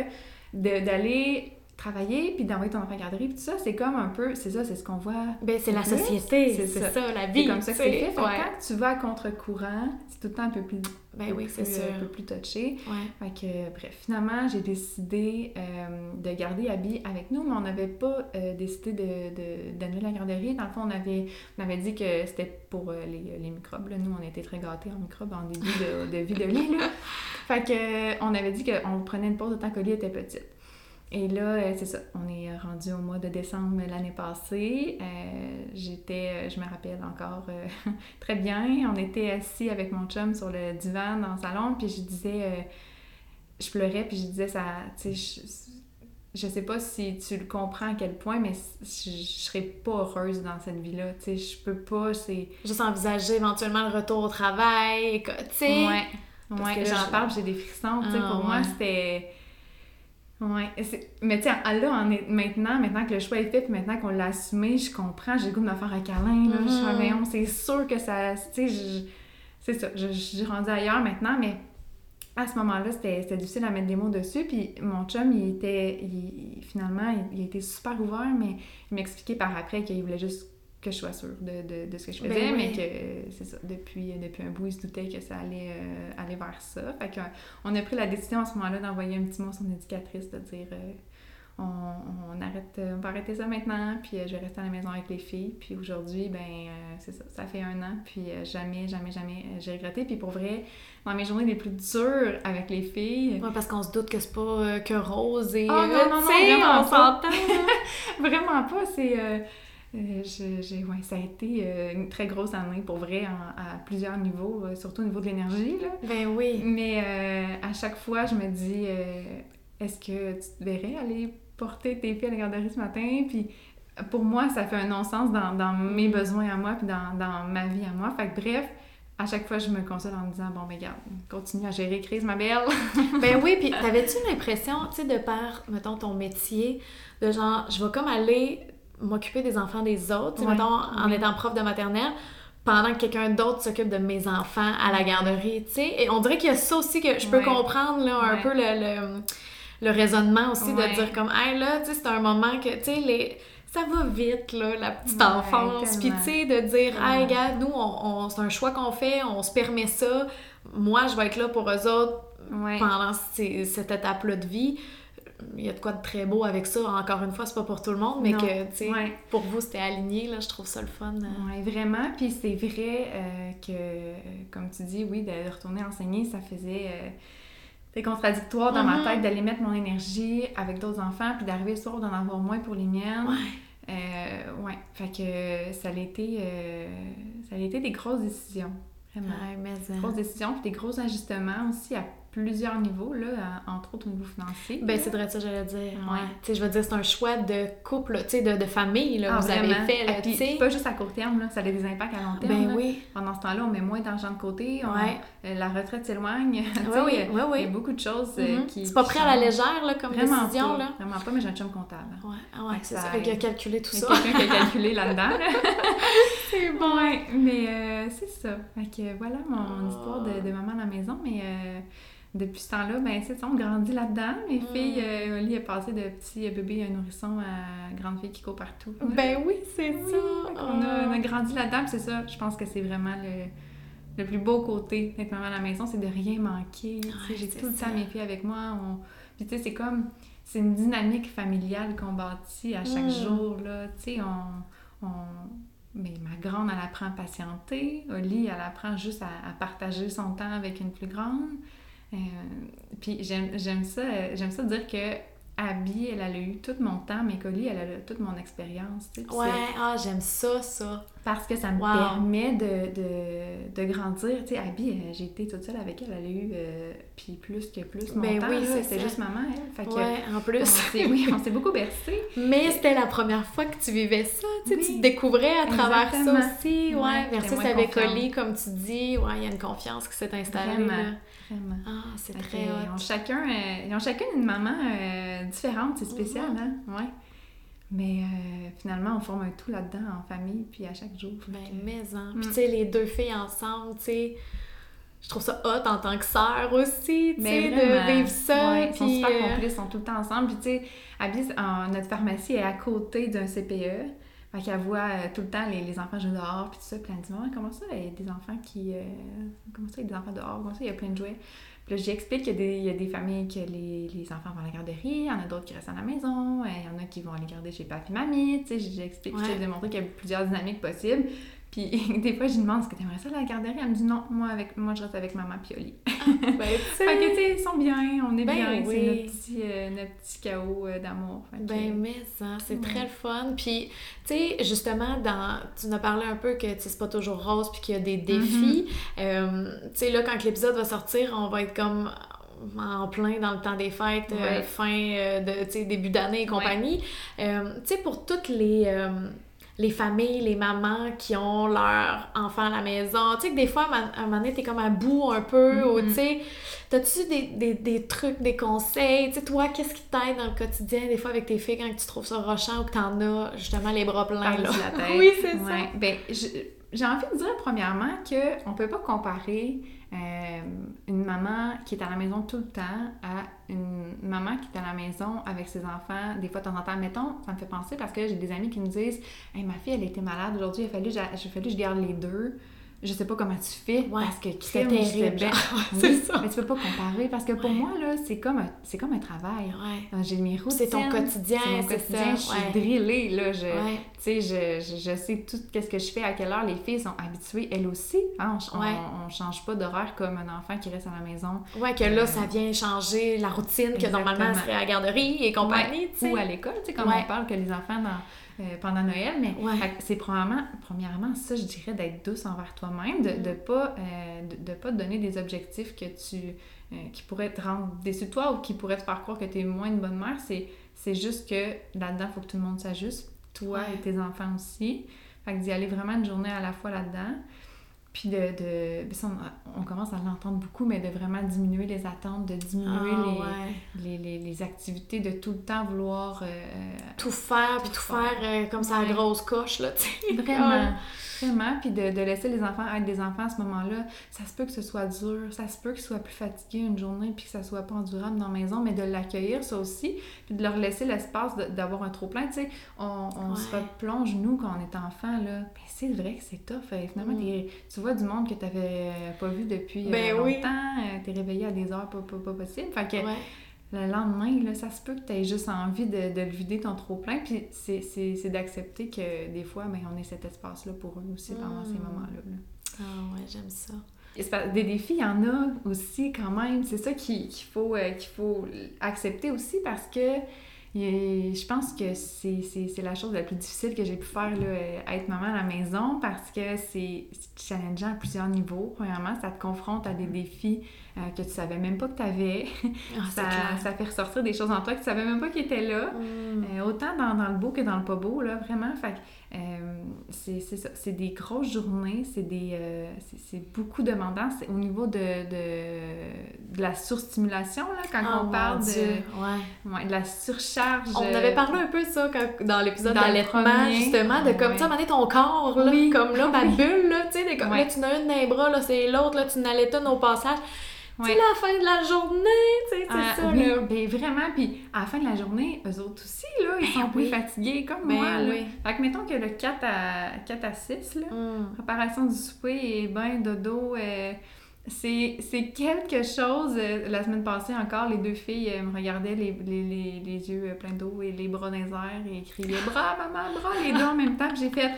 [SPEAKER 2] de- d'aller travailler, puis d'envoyer ton enfant à la garderie, puis tout ça, c'est comme un peu, c'est ça, c'est ce qu'on voit
[SPEAKER 1] Ben, c'est la
[SPEAKER 2] plus,
[SPEAKER 1] société,
[SPEAKER 2] c'est ça.
[SPEAKER 1] ça. la vie.
[SPEAKER 2] C'est comme ça que c'est fait.
[SPEAKER 1] Ouais.
[SPEAKER 2] quand tu vas à contre-courant, c'est tout le temps un peu plus,
[SPEAKER 1] Ben oui, c'est sûr.
[SPEAKER 2] un peu plus touché.
[SPEAKER 1] Ouais.
[SPEAKER 2] Fait que, bref, finalement, j'ai décidé euh, de garder Abby avec nous, mais on n'avait pas euh, décidé de, de, d'annuler la garderie. Dans le fond, on avait, on avait dit que c'était pour euh, les, les microbes. là. Nous, on était très gâtés en microbes en début de, de vie de lit. Là. Fait que, on avait dit qu'on prenait une pause de temps que était petite. Et là, euh, c'est ça, on est rendu au mois de décembre l'année passée. Euh, j'étais, euh, je me rappelle encore euh, très bien, on était assis avec mon chum sur le divan dans le salon, puis je disais, euh, je pleurais, puis je disais, ça, tu sais, je, je sais pas si tu le comprends à quel point, mais je, je serais pas heureuse dans cette vie-là, tu sais, je peux pas, c'est...
[SPEAKER 1] Juste envisager éventuellement le retour au travail, tu sais.
[SPEAKER 2] Ouais, ouais, j'en
[SPEAKER 1] je-
[SPEAKER 2] parle, j'ai des frissons, tu sais,
[SPEAKER 1] Ah,
[SPEAKER 2] pour moi, c'était... C'est- mais tiens, là, on est... maintenant, maintenant que le choix est fait, puis maintenant qu'on l'a assumé, je comprends, j'ai le goût de me faire un câlin, là, je suis
[SPEAKER 1] Mhm.
[SPEAKER 2] c'est sûr que ça, tu sais, je- c'est ça, je, suis rendue ailleurs maintenant, mais à ce moment-là, c'était c'était difficile à mettre des mots dessus, puis mon chum, il était, il- finalement, il, il était super ouvert, mais il m'expliquait par après qu'il voulait juste que je sois sûre de, de, de ce que je
[SPEAKER 1] Ben
[SPEAKER 2] faisais, mais que c'est ça, depuis, depuis un bout, il se doutait que ça allait euh, aller vers ça. Fait que, on a pris la décision à ce moment-là d'envoyer un petit mot à son éducatrice, de dire euh, on, on arrête, euh, on va arrêter ça maintenant, puis euh, je vais rester à la maison avec les filles. Puis aujourd'hui, ben c'est ça, ça fait un an, puis jamais, jamais, jamais j'ai regretté. Puis pour vrai, dans mes journées les plus dures avec les filles,
[SPEAKER 1] Ouais, parce qu'on se doute que c'est pas que rose et. Euh,
[SPEAKER 2] non, non, non, vraiment
[SPEAKER 1] on
[SPEAKER 2] pas.
[SPEAKER 1] s'entend.
[SPEAKER 2] Vraiment pas, c'est... euh, je- j'ai, ouais, ça a été euh, une très grosse année pour vrai en- à plusieurs niveaux, euh, surtout au niveau de l'énergie. Là.
[SPEAKER 1] ben oui.
[SPEAKER 2] Mais à chaque fois, je me dis, est-ce que tu te verrais aller porter tes filles à la garderie ce matin? Puis pour moi, ça fait un non-sens dans, dans mes besoins à moi, puis dans, dans ma vie à moi. Fait que bref, à chaque fois, je me console en me disant, bon, ben regarde, continue à gérer crise, ma belle.
[SPEAKER 1] Ben oui, puis t'avais-tu l'impression, tu sais, de par, mettons, ton métier, de genre, je vais comme aller m'occuper des enfants des autres,
[SPEAKER 2] Ouais.
[SPEAKER 1] mettons, en étant prof de maternelle, pendant que quelqu'un d'autre s'occupe de mes enfants à la garderie, tu sais. Et on dirait qu'il y a ça aussi que je peux
[SPEAKER 2] Ouais.
[SPEAKER 1] comprendre, là, un
[SPEAKER 2] Ouais.
[SPEAKER 1] peu le, le, le raisonnement aussi de dire comme, hey, là, tu sais, c'est un moment que, tu sais, les... Ça va vite, là, la petite
[SPEAKER 2] Ouais,
[SPEAKER 1] enfance. Puis, tu sais, de dire, hey, gars, nous, on, on- c'est un choix qu'on fait, on se permet ça. Moi, je vais être là pour eux autres
[SPEAKER 2] Ouais.
[SPEAKER 1] pendant ces- cette étape-là de vie. Il y a de quoi de très beau avec ça. Encore une fois, c'est pas pour tout le monde, mais
[SPEAKER 2] Non.
[SPEAKER 1] que, tu sais,
[SPEAKER 2] Ouais.
[SPEAKER 1] pour vous, c'était aligné, là, je trouve ça le fun. euh.
[SPEAKER 2] Ouais, vraiment. Puis c'est vrai euh, que, euh, comme tu dis, oui, de retourner enseigner, ça faisait. euh, contradictoire dans ma tête d'aller mettre mon énergie avec d'autres enfants, puis d'arriver le soir d'en avoir moins pour les miennes.
[SPEAKER 1] Ouais.
[SPEAKER 2] Euh, ouais. Fait que ça a été, ça a été des grosses décisions. Vraiment.
[SPEAKER 1] Ouais, mais,
[SPEAKER 2] Grosses décisions, puis des gros ajustements aussi à plusieurs niveaux, là, à- entre autres au niveau financier.
[SPEAKER 1] Ben, c'est vrai ça, j'allais dire. Ouais.
[SPEAKER 2] Ouais.
[SPEAKER 1] Tu sais, je veux dire, c'est un choix de couple, tu sais, de, de famille, là,
[SPEAKER 2] Ah,
[SPEAKER 1] vous avez fait, là,
[SPEAKER 2] puis pas juste à court terme, là, ça a des impacts à long terme.
[SPEAKER 1] Ben
[SPEAKER 2] là.
[SPEAKER 1] oui.
[SPEAKER 2] Pendant ce temps-là, on met moins d'argent de côté, on-
[SPEAKER 1] Ouais.
[SPEAKER 2] euh, la retraite s'éloigne.
[SPEAKER 1] Ouais, oui,
[SPEAKER 2] euh,
[SPEAKER 1] ouais,
[SPEAKER 2] Il y
[SPEAKER 1] oui.
[SPEAKER 2] a beaucoup de choses euh,
[SPEAKER 1] Mhm.
[SPEAKER 2] qui.
[SPEAKER 1] C'est pas
[SPEAKER 2] qui
[SPEAKER 1] pris à la légère, là, comme
[SPEAKER 2] Vraiment
[SPEAKER 1] décision,
[SPEAKER 2] pas,
[SPEAKER 1] là.
[SPEAKER 2] Vraiment pas, mais j'ai un chum comptable.
[SPEAKER 1] Ouais, ah ouais, c'est
[SPEAKER 2] ça
[SPEAKER 1] qu'il a calculé tout ça.
[SPEAKER 2] quelqu'un qui a calculé là-dedans. là.
[SPEAKER 1] c'est bon.
[SPEAKER 2] Ouais, mais euh, c'est ça. Fait que voilà mon
[SPEAKER 1] Oh.
[SPEAKER 2] histoire de, de maman à la maison. Mais euh, depuis ce temps-là, ben c'est ça, on grandit là-dedans. Mes
[SPEAKER 1] Mm.
[SPEAKER 2] filles, euh, Oli est passé de petit bébé à nourrisson à grande fille qui court partout. là.
[SPEAKER 1] Ben oui, c'est
[SPEAKER 2] Oui,
[SPEAKER 1] ça.
[SPEAKER 2] a, on a grandi là-dedans, c'est ça. Je pense que c'est vraiment le, le plus beau côté d'être maman à la maison, c'est de rien manquer.
[SPEAKER 1] Ouais,
[SPEAKER 2] J'ai tout le
[SPEAKER 1] ça.
[SPEAKER 2] temps mes filles avec moi. On... Puis tu sais, c'est comme, c'est une dynamique familiale qu'on bâtit à chaque
[SPEAKER 1] Mm.
[SPEAKER 2] jour, là. Tu sais, on... on... Mais ma grande, elle apprend à patienter. Oli, elle apprend juste à, à partager son temps avec une plus grande. Euh, puis j'aime ça, j'aime ça dire que Abby, elle, elle a eu tout mon temps, mais qu'Oli, elle a eu toute mon expérience. tu sais.
[SPEAKER 1] Ouais, ah, j'aime ça, ça.
[SPEAKER 2] parce que ça me
[SPEAKER 1] Wow.
[SPEAKER 2] permet de, de, de grandir. Tu sais, Abby, euh, j'ai été toute seule avec elle. Elle a eu, euh, puis plus que plus
[SPEAKER 1] Ben
[SPEAKER 2] longtemps.
[SPEAKER 1] oui,
[SPEAKER 2] C'était juste maman, elle. Fait que,
[SPEAKER 1] Ouais, en
[SPEAKER 2] on
[SPEAKER 1] plus.
[SPEAKER 2] s'est- oui, on s'est beaucoup bercé.
[SPEAKER 1] Mais c'était la première fois que tu vivais ça, tu sais,
[SPEAKER 2] Oui.
[SPEAKER 1] tu te découvrais à travers
[SPEAKER 2] Exactement.
[SPEAKER 1] ça aussi, ouais.
[SPEAKER 2] Ouais,
[SPEAKER 1] Versus avec
[SPEAKER 2] confiante.
[SPEAKER 1] Oli, comme tu dis, ouais, il y a une confiance qui s'est installée,
[SPEAKER 2] Vraiment.
[SPEAKER 1] là.
[SPEAKER 2] Vraiment.
[SPEAKER 1] Ah, c'est très hot.
[SPEAKER 2] ils, ont chacun, euh, ils ont chacune une maman euh, différente, c'est spécial, hein? Ouais. Mais euh, finalement, on forme un tout là-dedans, en famille, puis à chaque jour.
[SPEAKER 1] Ben,
[SPEAKER 2] que-
[SPEAKER 1] mais hein.
[SPEAKER 2] Mm.
[SPEAKER 1] Puis, tu sais, les deux filles ensemble, tu sais, je trouve ça hot en tant que sœur aussi, tu sais, de vivre ça.
[SPEAKER 2] Ouais, ils sont
[SPEAKER 1] puis,
[SPEAKER 2] super complices, ils sont tout le temps ensemble. Puis, tu sais, notre pharmacie est à côté d'un CPE. Fait qu'elle voit euh, tout le temps les, les enfants jouer dehors, puis tout ça. Puis elle me dit, Maman, comment ça, il y a des enfants qui. euh, comment ça, il y a des enfants dehors? Comment ça, il y a plein de jouets? Puis là, j'explique qu'il y, a des- il y a des familles que les, les enfants vont à la garderie, il y en a d'autres qui restent à la maison, euh, il y en a qui vont aller garder chez papi mamie. Tu sais, j'explique,
[SPEAKER 1] Ouais.
[SPEAKER 2] j'essaie de montrer qu'il y a plusieurs dynamiques possibles. Puis des fois, je lui demande, est-ce que tu aimerais ça la garderie? Elle me dit, non, moi, avec, moi je reste avec maman puis Oli.
[SPEAKER 1] ben,
[SPEAKER 2] Fait que, tu sais, ils sont bien, on est
[SPEAKER 1] Ben
[SPEAKER 2] bien,
[SPEAKER 1] oui.
[SPEAKER 2] c'est notre petit, euh, notre petit chaos euh, d'amour. Que-
[SPEAKER 1] Ben, mais ça, c'est
[SPEAKER 2] Ouais.
[SPEAKER 1] très le fun. Puis, tu sais, justement, dans, tu nous as parlé un peu que c'est pas toujours rose puis qu'il y a des défis. Euh, tu sais, là, quand l'épisode va sortir, on va être comme en plein dans le temps des fêtes,
[SPEAKER 2] Ouais.
[SPEAKER 1] fin de, début d'année et compagnie. Tu sais, pour toutes les... les familles, les mamans qui ont leur enfant à la maison. Tu sais que des fois, à un moment donné, t'es comme à bout un peu, ou
[SPEAKER 2] Mhm.
[SPEAKER 1] tu sais, t'as-tu des, des, des trucs, des conseils? Tu sais, toi, qu'est-ce qui t'aide dans le quotidien, des fois, avec tes filles, quand tu trouves ça rochant ou que t'en as, justement, les bras pleins, là?
[SPEAKER 2] Par-dessus la tête.
[SPEAKER 1] oui, c'est
[SPEAKER 2] Ouais. Ben, j'ai envie de dire, premièrement, qu'on peut pas comparer euh, une maman qui est à la maison tout le temps à une maman qui est à la maison avec ses enfants, des fois de temps en temps. Mettons, ça me fait penser parce que j'ai des amis qui me disent Hey, ma fille, elle était malade aujourd'hui, il a fallu, que je garde les deux. Je sais pas comment tu fais
[SPEAKER 1] Ouais,
[SPEAKER 2] parce que
[SPEAKER 1] c'est terrible, genre.
[SPEAKER 2] Oui,
[SPEAKER 1] C'est ça.
[SPEAKER 2] Mais tu peux pas comparer parce que pour
[SPEAKER 1] Ouais.
[SPEAKER 2] moi, là, c'est comme, un- c'est comme un travail.
[SPEAKER 1] Ouais.
[SPEAKER 2] J'ai mes routines.
[SPEAKER 1] C'est ton quotidien,
[SPEAKER 2] c'est mon quotidien.
[SPEAKER 1] ça,
[SPEAKER 2] Je suis drillée, là. Je, tu sais, je, je, je sais tout ce que je fais, à quelle heure les filles sont habituées, elles aussi. Hein, on, on- change pas d'horaire comme un enfant qui reste à la maison.
[SPEAKER 1] Ouais, que là, ça vient changer la routine que normalement serait à la garderie et compagnie,
[SPEAKER 2] Ouais.
[SPEAKER 1] tu sais.
[SPEAKER 2] Ou à l'école, tu sais, comme on parle que les enfants dans, euh, pendant Noël. Mais
[SPEAKER 1] Ouais.
[SPEAKER 2] c'est premièrement, premièrement, ça, je dirais, d'être douce envers toi-même, de,
[SPEAKER 1] Mm.
[SPEAKER 2] de pas euh, de, de pas te donner des objectifs que tu euh, qui pourraient te rendre déçu de toi ou qui pourraient te faire croire que tu es moins une bonne mère. C'est, c'est juste que là-dedans, il faut que tout le monde s'ajuste. Toi
[SPEAKER 1] Ouais.
[SPEAKER 2] et tes enfants aussi. Fait que d'y aller vraiment une journée à la fois là-dedans. Puis de, de on, commence à l'entendre beaucoup, mais de vraiment diminuer les attentes, de diminuer ah, les, les, les, activités, de tout le temps vouloir... Euh,
[SPEAKER 1] tout faire, puis tout faire, euh, comme ça, la grosse coche, là, tu
[SPEAKER 2] sais. Vraiment. Vraiment, puis de, de, laisser les enfants être des enfants à ce moment-là, ça se peut que ce soit dur, ça se peut qu'ils soient plus fatigués une journée, puis que ça soit pas endurable dans la maison, mais de l'accueillir, ça aussi, puis de leur laisser l'espace d'avoir un trop-plein. Tu sais, on, on se replonge, nous, quand on est enfant, là, ben c'est vrai que c'est tough. Hein. Finalement, mm. tu vois du monde que tu n'avais pas vu depuis ben euh, longtemps, euh, tu es réveillé à des heures pas, pas, pas possibles. Fait que le lendemain, là, ça se peut que tu aies juste envie de, de le vider ton trop-plein. Puis c'est d'accepter que des fois, ben, on ait cet espace-là pour eux aussi pendant ces mm. moments-là.
[SPEAKER 1] Ah ouais, j'aime ça.
[SPEAKER 2] Des défis, il y en a aussi quand même. C'est ça qu'il faut, euh, qu'il faut accepter aussi parce que je pense que c'est la chose la plus difficile que j'ai pu faire, là, être maman à la maison, parce que c'est challengeant à plusieurs niveaux. Premièrement, ça te confronte à des défis euh, que tu savais même pas que tu avais. Ah, ça, ça, fait ressortir des choses en toi que tu savais même pas qu'ils étaient là. Mm. Euh, autant dans, dans, le beau que dans le pas beau, là, vraiment. Fait euh, c'est ça. C'est des grosses journées, c'est des euh, c'est beaucoup demandant. C'est au niveau de, de, de la surstimulation, là, quand
[SPEAKER 1] oh
[SPEAKER 2] on parle de, ouais. Ouais, de la surcharge.
[SPEAKER 1] On avait parlé un peu de ça quand, dans l'épisode d'allaitement, justement, de comme, ça, à ton corps, là, comme là, ma bulle, là, tu sais, comme là, tu n'as une dans les bras, là, c'est l'autre, là, tu n'allais au passage. Tu la fin de la journée, tu sais, c'est ah, ça,
[SPEAKER 2] oui, là. Ben vraiment, puis à la fin de la journée, eux autres aussi, là, ils ben sont plus fatigués, comme ben moi, là. Fait que mettons que le 4 à, 4 à 6, là, mm. préparation du souper et bain, dodo, euh, c'est quelque chose. Euh, la semaine passée encore, les deux filles euh, me regardaient les, les, les, les yeux pleins d'eau et les bras dans les airs et criaient « Bras, maman, bras! » les deux en même temps, j'ai fait...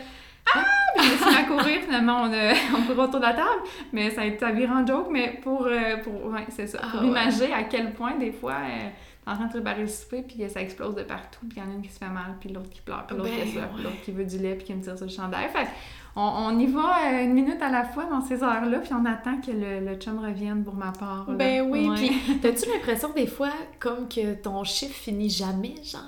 [SPEAKER 2] Ah! Puis je me suis mis à courir, finalement, on, a, on courait autour de la table. Mais ça a été un joke, mais pour, euh, pour ouais, c'est ça, pour ah, imaginer à quel point, des fois, euh, t'es en train de préparer le souper, puis ça explose de partout, puis il y en a une qui se fait mal, puis l'autre qui pleure, puis l'autre qui a ben, puis l'autre qui veut du lait, puis qui me tire sur le chandail. Fait on, on, y va euh, une minute à la fois dans ces heures-là, puis on attend que le, le chum revienne pour ma part.
[SPEAKER 1] Ben oui, puis t'as-tu l'impression des fois comme que ton chiffre finit jamais, genre?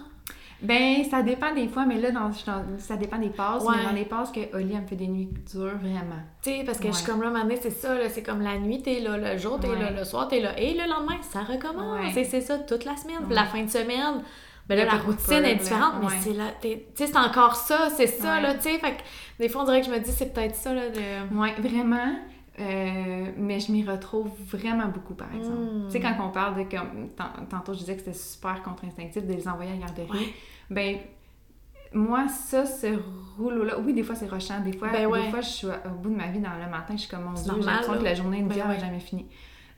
[SPEAKER 2] Ben, ça dépend des fois, mais là, dans, ça dépend des passes. Mais dans les passes que Oli, elle me fait des nuits dures, vraiment.
[SPEAKER 1] Tu sais, parce que je suis comme là, maintenant, c'est ça, c'est comme la nuit, t'es là, le jour, t'es là, le soir, t'es là. Et le lendemain, ça recommence. C'est ça, toute la semaine. La fin de semaine, ben là, la routine est différente, mais c'est là, tu sais, c'est encore ça, c'est ça, là, tu sais. Fait que des fois, on dirait que je me dis, c'est peut-être ça, là, de...
[SPEAKER 2] Ouais, vraiment. Euh, mais je m'y retrouve vraiment beaucoup, par exemple. Hmm. Tu sais, quand on parle de comme. Tantôt, je disais que c'était super contre-instinctif de les envoyer à la garderie. Ben, moi, ça, ce rouleau-là, oui, des fois c'est rushant, des fois, ben des fois je suis au bout de ma vie dans le matin, je suis comme mon Dieu, j'ai l'impression que la journée ben n'a jamais fini.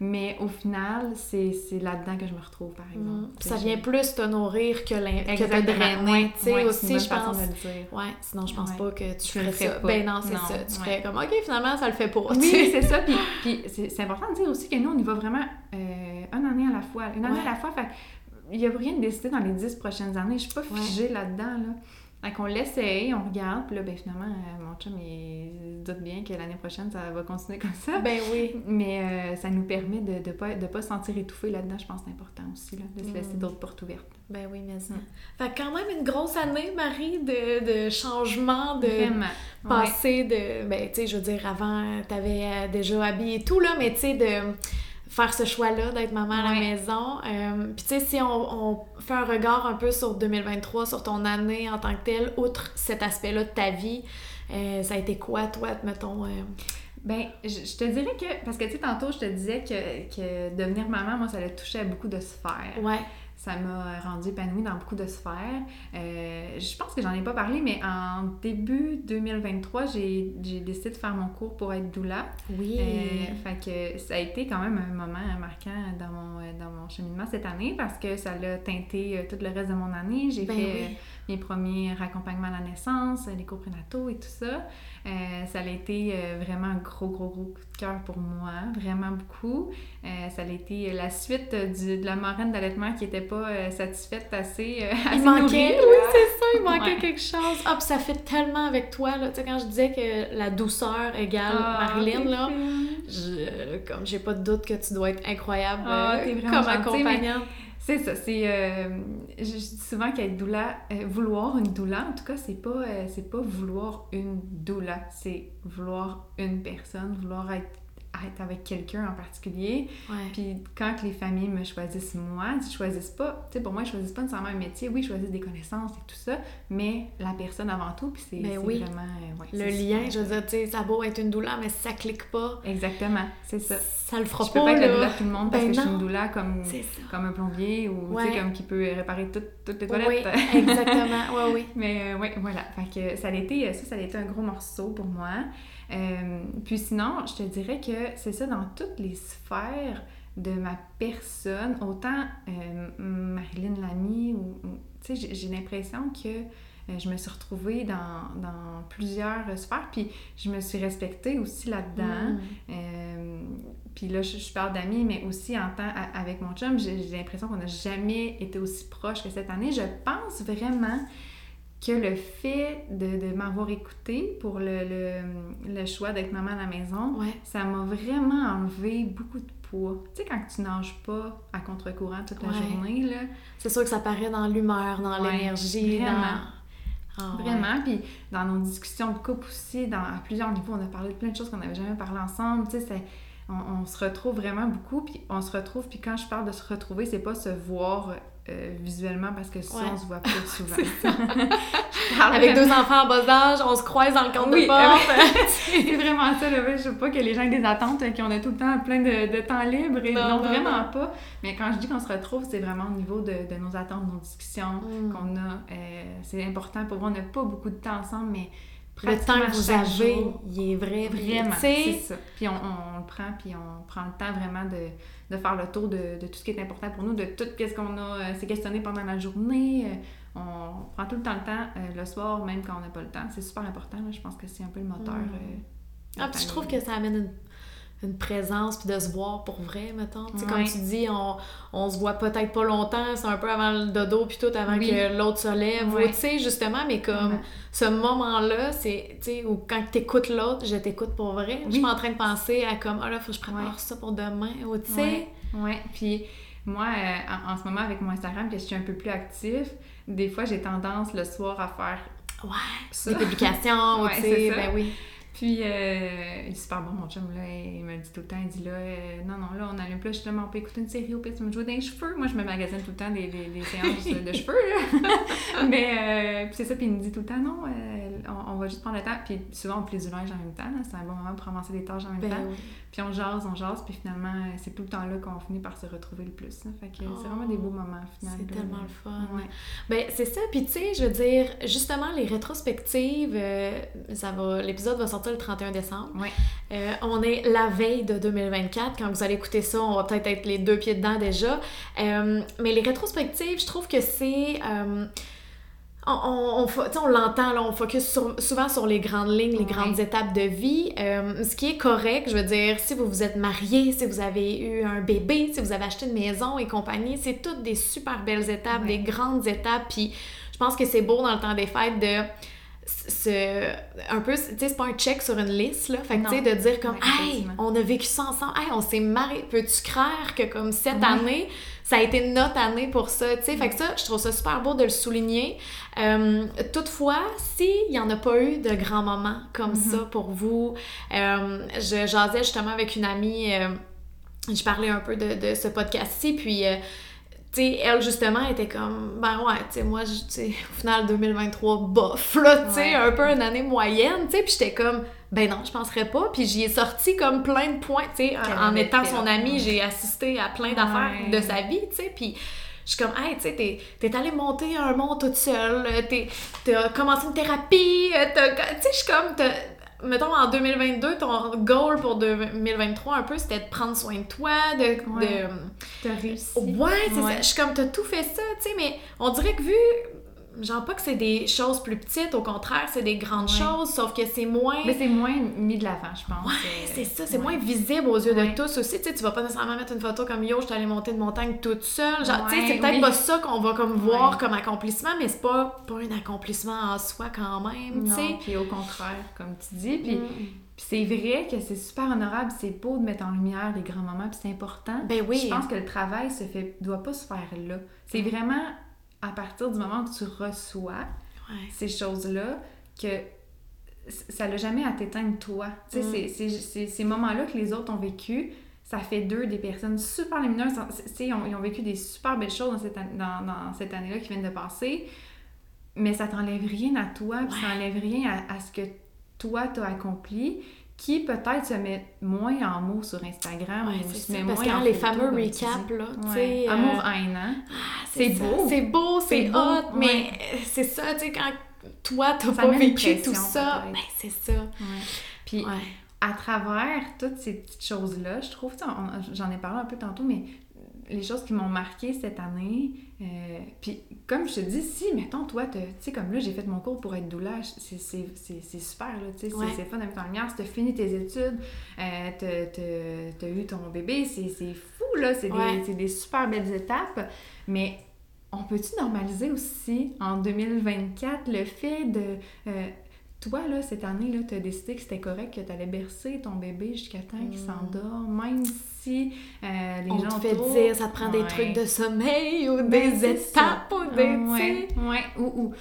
[SPEAKER 2] Mais au final, c'est là-dedans que je me retrouve, par exemple. Mm.
[SPEAKER 1] Ça vient plus te nourrir que, que te drainer, tu sais, aussi, je pense. De le dire. Ouais, sinon, je pense pas que tu ferais ça. Pas. Ben non, c'est ça. Tu ferais comme, OK, finalement, ça le fait pas.
[SPEAKER 2] Oui, c'est ça. Puis, puis c'est important de dire aussi que nous, on y va vraiment euh, une année à la fois. Une année à la fois, fait il n'y a rien de décidé dans les dix prochaines années. Je suis pas figée là-dedans, là. Fait qu'on l'essaye, on regarde, puis là, ben finalement, euh, mon chum, il doute bien que l'année prochaine, ça va continuer comme ça.
[SPEAKER 1] Ben oui.
[SPEAKER 2] Mais euh, ça nous permet de ne pas, de pas se sentir étouffé là-dedans, je pense que c'est important aussi, là, de se laisser mm. d'autres portes ouvertes.
[SPEAKER 1] Ben oui, mais ça. Mm. Fait quand même une grosse année, Marie, de, de changement, de
[SPEAKER 2] Vraiment.
[SPEAKER 1] passer de... Ben, tu sais, je veux dire, avant, t'avais euh, déjà habillé tout, là, mais tu sais, de faire ce choix-là d'être maman à la maison. Euh, puis tu sais, si on, fait un regard un peu sur 2023, sur ton année en tant que telle, outre cet aspect-là de ta vie, euh, ça a été quoi, toi, mettons... Euh?
[SPEAKER 2] Ben, je, te dirais que, parce que tu sais, tantôt, je te disais que, que devenir maman, moi, ça a touché à beaucoup de sphères.
[SPEAKER 1] Ouais
[SPEAKER 2] ça m'a rendu épanouie dans beaucoup de sphères. Euh, je pense que j'en ai pas parlé, mais en début 2023, j'ai décidé de faire mon cours pour être doula.
[SPEAKER 1] Oui.
[SPEAKER 2] Euh, fait que ça a été quand même un moment marquant dans mon, dans mon cheminement cette année parce que ça l'a teinté euh, tout le reste de mon année. J'ai ben fait mes premiers accompagnements à la naissance, les cours prénataux et tout ça. Euh, ça a été euh, vraiment un gros, gros, gros coup de cœur pour moi, vraiment beaucoup. Euh, ça a été la suite du, de la marraine d'allaitement qui n'était pas satisfaite assez, assez
[SPEAKER 1] Il manquait, oui, c'est ça, il manquait quelque chose. Ah, puis ça fait tellement avec toi, là. Tu sais, quand je disais que la douceur égale ah, Marilyn, là, je, comme j'ai pas de doute que tu dois être incroyable ah, comme accompagnante
[SPEAKER 2] C'est ça, c'est... Euh, je, dis souvent qu'être doula, euh, vouloir une doula, en tout cas, c'est pas, euh, c'est pas vouloir une doula, c'est vouloir une personne, vouloir être être avec quelqu'un en particulier. Puis quand les familles me choisissent moi, ils choisissent pas, tu sais, pour moi, ils choisissent pas nécessairement un métier. Oui, ils choisissent des connaissances et tout ça, mais la personne avant tout, puis c'est
[SPEAKER 1] ben
[SPEAKER 2] vraiment...
[SPEAKER 1] Euh, le lien, je veux dire, tu sais, ça beau être une doula, mais si ça clique pas...
[SPEAKER 2] Exactement, c'est ça.
[SPEAKER 1] Ça le fera
[SPEAKER 2] je
[SPEAKER 1] pas,
[SPEAKER 2] peux pas
[SPEAKER 1] être
[SPEAKER 2] la doula tout le monde parce
[SPEAKER 1] ben
[SPEAKER 2] que je suis une doula comme, comme un plombier ou, tu sais, comme qui peut réparer toutes les toilettes.
[SPEAKER 1] Oui, exactement, oui, oui.
[SPEAKER 2] mais euh, oui, voilà. Fait que ça a été, ça, ça a été un gros morceau pour moi. Euh, puis sinon, je te dirais que c'est ça dans toutes les sphères de ma personne, autant euh, Marilyn Lamy, ou, tu sais, j'ai l'impression que euh, je me suis retrouvée dans, dans, plusieurs sphères, puis je me suis respectée aussi là-dedans. Mm. puis là, je, parle d'amis, mais aussi en temps avec mon chum, j'ai l'impression qu'on n'a jamais été aussi proche que cette année. Je pense vraiment que le fait de, de m'avoir écouté pour le, le, le choix d'être maman à la maison, ça m'a vraiment enlevé beaucoup de poids. Tu sais, quand tu nages pas à contre-courant toute la journée, là...
[SPEAKER 1] C'est sûr que ça paraît dans l'humeur, dans l'énergie,
[SPEAKER 2] vraiment. Ah, vraiment, puis dans nos discussions de couple aussi, dans, à plusieurs niveaux, on a parlé de plein de choses qu'on n'avait jamais parlé ensemble, tu sais, on, on, se retrouve vraiment beaucoup, puis on se retrouve, puis quand je parle de se retrouver, c'est pas se voir euh, visuellement parce que ça, on se voit pas souvent.
[SPEAKER 1] Avec deux enfants en bas âge, on se croise dans le compte de porte.
[SPEAKER 2] c'est vraiment ça. Là. Je veux pas que les gens aient des attentes, euh, qu'on a tout le temps plein de, temps libre. Et non, vraiment pas. Mais quand je dis qu'on se retrouve, c'est vraiment au niveau de, nos attentes, nos discussions mm. qu'on a. Euh, c'est important pour moi. On n'a pas beaucoup de temps ensemble, mais
[SPEAKER 1] le temps que vous avez, il est vrai,
[SPEAKER 2] vraiment. C'est ça. Puis on, on, le prend, puis on prend le temps vraiment de de faire le tour de, tout ce qui est important pour nous, de tout ce qu'on a euh, s'est questionné pendant la journée. Euh, on prend tout le temps le temps, euh, le soir, même quand on n'a pas le temps. C'est super important. je pense que c'est un peu le moteur.
[SPEAKER 1] Mm. ah, puis je trouve que ça amène une une présence puis de se voir pour vrai, mettons. Tu sais, comme tu dis, on, on se voit peut-être pas longtemps, c'est un peu avant le dodo puis tout, avant que l'autre se lève. Tu sais, justement, mais comme ce moment-là, c'est, tu sais, ou quand t'écoutes l'autre, je t'écoute pour vrai. Je suis en train de penser à comme, oh là, faut que je prépare ça pour demain, ou tu sais.
[SPEAKER 2] Ouais, puis moi, euh, en, ce moment, avec mon Instagram, que je suis un peu plus actif, des fois, j'ai tendance le soir à faire...
[SPEAKER 1] Ouais, des publications, tu sais, ben oui.
[SPEAKER 2] Puis, euh, il est super bon, mon chum, là. Il me dit tout le temps, il dit là, euh, non, non, là, on allume plus, justement, on peut écouter une série, au pire, tu me joues des cheveux. Moi, je me magasine tout le temps des, des, des séances de cheveux, là. Mais, euh, puis c'est ça, puis il me dit tout le temps, non, euh, on, va juste prendre le temps. Puis souvent, on plie du linge en même temps, C'est un bon moment pour avancer des tâches en même ben temps. Puis on jase, on jase, puis finalement, c'est tout le temps là qu'on finit par se retrouver le plus. Fait que c'est vraiment des beaux moments, finalement.
[SPEAKER 1] C'est tellement le fun. Ouais. Ben, c'est ça. Puis tu sais, je veux dire, justement, les rétrospectives, euh, ça va, l'épisode va sortir le 31 décembre. Euh, on est la veille de 2024. Quand vous allez écouter ça, on va peut-être être les deux pieds dedans déjà. Euh, mais les rétrospectives, je trouve que c'est on, on, l'entend, on focus souvent sur les grandes lignes, les grandes étapes de vie, euh, ce qui est correct, je veux dire, si vous vous êtes marié, si vous avez eu un bébé, si vous avez acheté une maison et compagnie, c'est toutes des super belles étapes, des grandes étapes, puis je pense que c'est beau dans le temps des fêtes de ce un peu tu sais c'est pas un check sur une liste là. Fait que tu sais de dire comme hey on a vécu ça ensemble. Hey on s'est marié peux-tu croire que comme cette année ça a été notre année pour ça, tu sais? Fait que ça, je trouve ça super beau de le souligner. Euh, toutefois, s'il n'y en a pas eu de grands moments comme mm-hmm. ça pour vous, euh, je jasais justement avec une amie, euh, je parlais un peu de, de ce podcast-ci, puis tu sais, elle, justement, était comme, ben ouais, tu sais, moi, tu sais, au final, 2023, bof, là, tu sais, un peu une année moyenne, tu sais, puis j'étais comme, ben non, je penserais pas, puis j'y ai sorti comme plein de points, tu sais, en, étant son amie, j'ai assisté à plein d'affaires de sa vie, tu sais, puis je suis comme, hey, tu sais, t'es, t'es allée monter un mont toute seule, t'as commencé une thérapie, tu sais, je suis comme, mettons, en 2022, ton goal pour 2023, un peu, c'était de prendre soin de toi, de...
[SPEAKER 2] Ouais, de... réussi.
[SPEAKER 1] Ouais, c'est ça. Je suis comme, t'as tout fait ça, tu sais, mais on dirait que vu genre pas que c'est des choses plus petites, au contraire, c'est des grandes choses, sauf que c'est moins...
[SPEAKER 2] Mais c'est moins mis de l'avant, je pense.
[SPEAKER 1] Ouais,
[SPEAKER 2] Euh,
[SPEAKER 1] c'est ça, c'est
[SPEAKER 2] ouais.
[SPEAKER 1] moins visible aux yeux
[SPEAKER 2] Ouais.
[SPEAKER 1] de tous aussi. Tu sais, tu vas pas nécessairement mettre une photo comme yo, je suis allée monter une montagne toute seule. Genre, tu sais, c'est peut-être
[SPEAKER 2] oui.
[SPEAKER 1] pas ça qu'on va comme voir comme accomplissement, mais c'est pas, pas un accomplissement en soi quand même, tu sais.
[SPEAKER 2] puis au contraire, comme tu dis. Puis,
[SPEAKER 1] Mm.
[SPEAKER 2] puis c'est vrai que c'est super honorable, c'est beau de mettre en lumière les grands-mamans, puis c'est important.
[SPEAKER 1] Ben oui.
[SPEAKER 2] Je pense que le travail se fait, doit pas se faire là. C'est vraiment à partir du moment où tu reçois
[SPEAKER 1] Ouais.
[SPEAKER 2] ces choses-là que ça l'a jamais à t'éteindre toi. Tu sais,
[SPEAKER 1] Mm.
[SPEAKER 2] c'est- c'est- c'est- ces moments-là que les autres ont vécu, ça fait d'eux des personnes super lumineuses. Ils ont, ils ont vécu des super belles choses dans cette, an- dans, dans cette année-là qui vient de passer, mais ça t'enlève rien à toi, puis ça
[SPEAKER 1] Ouais.
[SPEAKER 2] enlève rien à, à ce que toi t'as accompli, qui peut-être se met moins en mots sur Instagram
[SPEAKER 1] Ouais,
[SPEAKER 2] ou se
[SPEAKER 1] ça.
[SPEAKER 2] met
[SPEAKER 1] Parce
[SPEAKER 2] moins en
[SPEAKER 1] les fameux recaps, là,
[SPEAKER 2] Ouais.
[SPEAKER 1] sais, euh,
[SPEAKER 2] Amour-haine, hein? C'est beau.
[SPEAKER 1] C'est beau, c'est hot, mais
[SPEAKER 2] ouais.
[SPEAKER 1] c'est ça, tu sais, quand toi, t'as pas vécu tout ça, ben c'est ça.
[SPEAKER 2] Puis à travers toutes ces petites choses-là, je trouve, j'en ai parlé un peu tantôt, mais les choses qui m'ont marqué cette année, euh, puis comme je te dis, si, mettons, toi, tu sais, comme là, j'ai fait mon cours pour être doula, c'est super, là, tu sais, c'est-
[SPEAKER 1] Ouais.
[SPEAKER 2] c'est fun mettre en lumière, si t'as fini tes études, euh, t'as- eu ton bébé, c'est fou, là, c'est
[SPEAKER 1] Ouais.
[SPEAKER 2] des, des super belles étapes, mais on peut-tu normaliser aussi, en 2024, le fait de... euh, toi, là, cette année, tu as décidé que c'était correct que tu allais bercer ton bébé jusqu'à temps qu'il
[SPEAKER 1] Mm.
[SPEAKER 2] s'endort, même si euh, les
[SPEAKER 1] On
[SPEAKER 2] gens
[SPEAKER 1] te fait
[SPEAKER 2] autour-
[SPEAKER 1] dire, ça te prend des trucs de sommeil ou
[SPEAKER 2] Ben,
[SPEAKER 1] des étapes
[SPEAKER 2] ça.
[SPEAKER 1] ou des, tu
[SPEAKER 2] Ouais, ouais. Ou, ou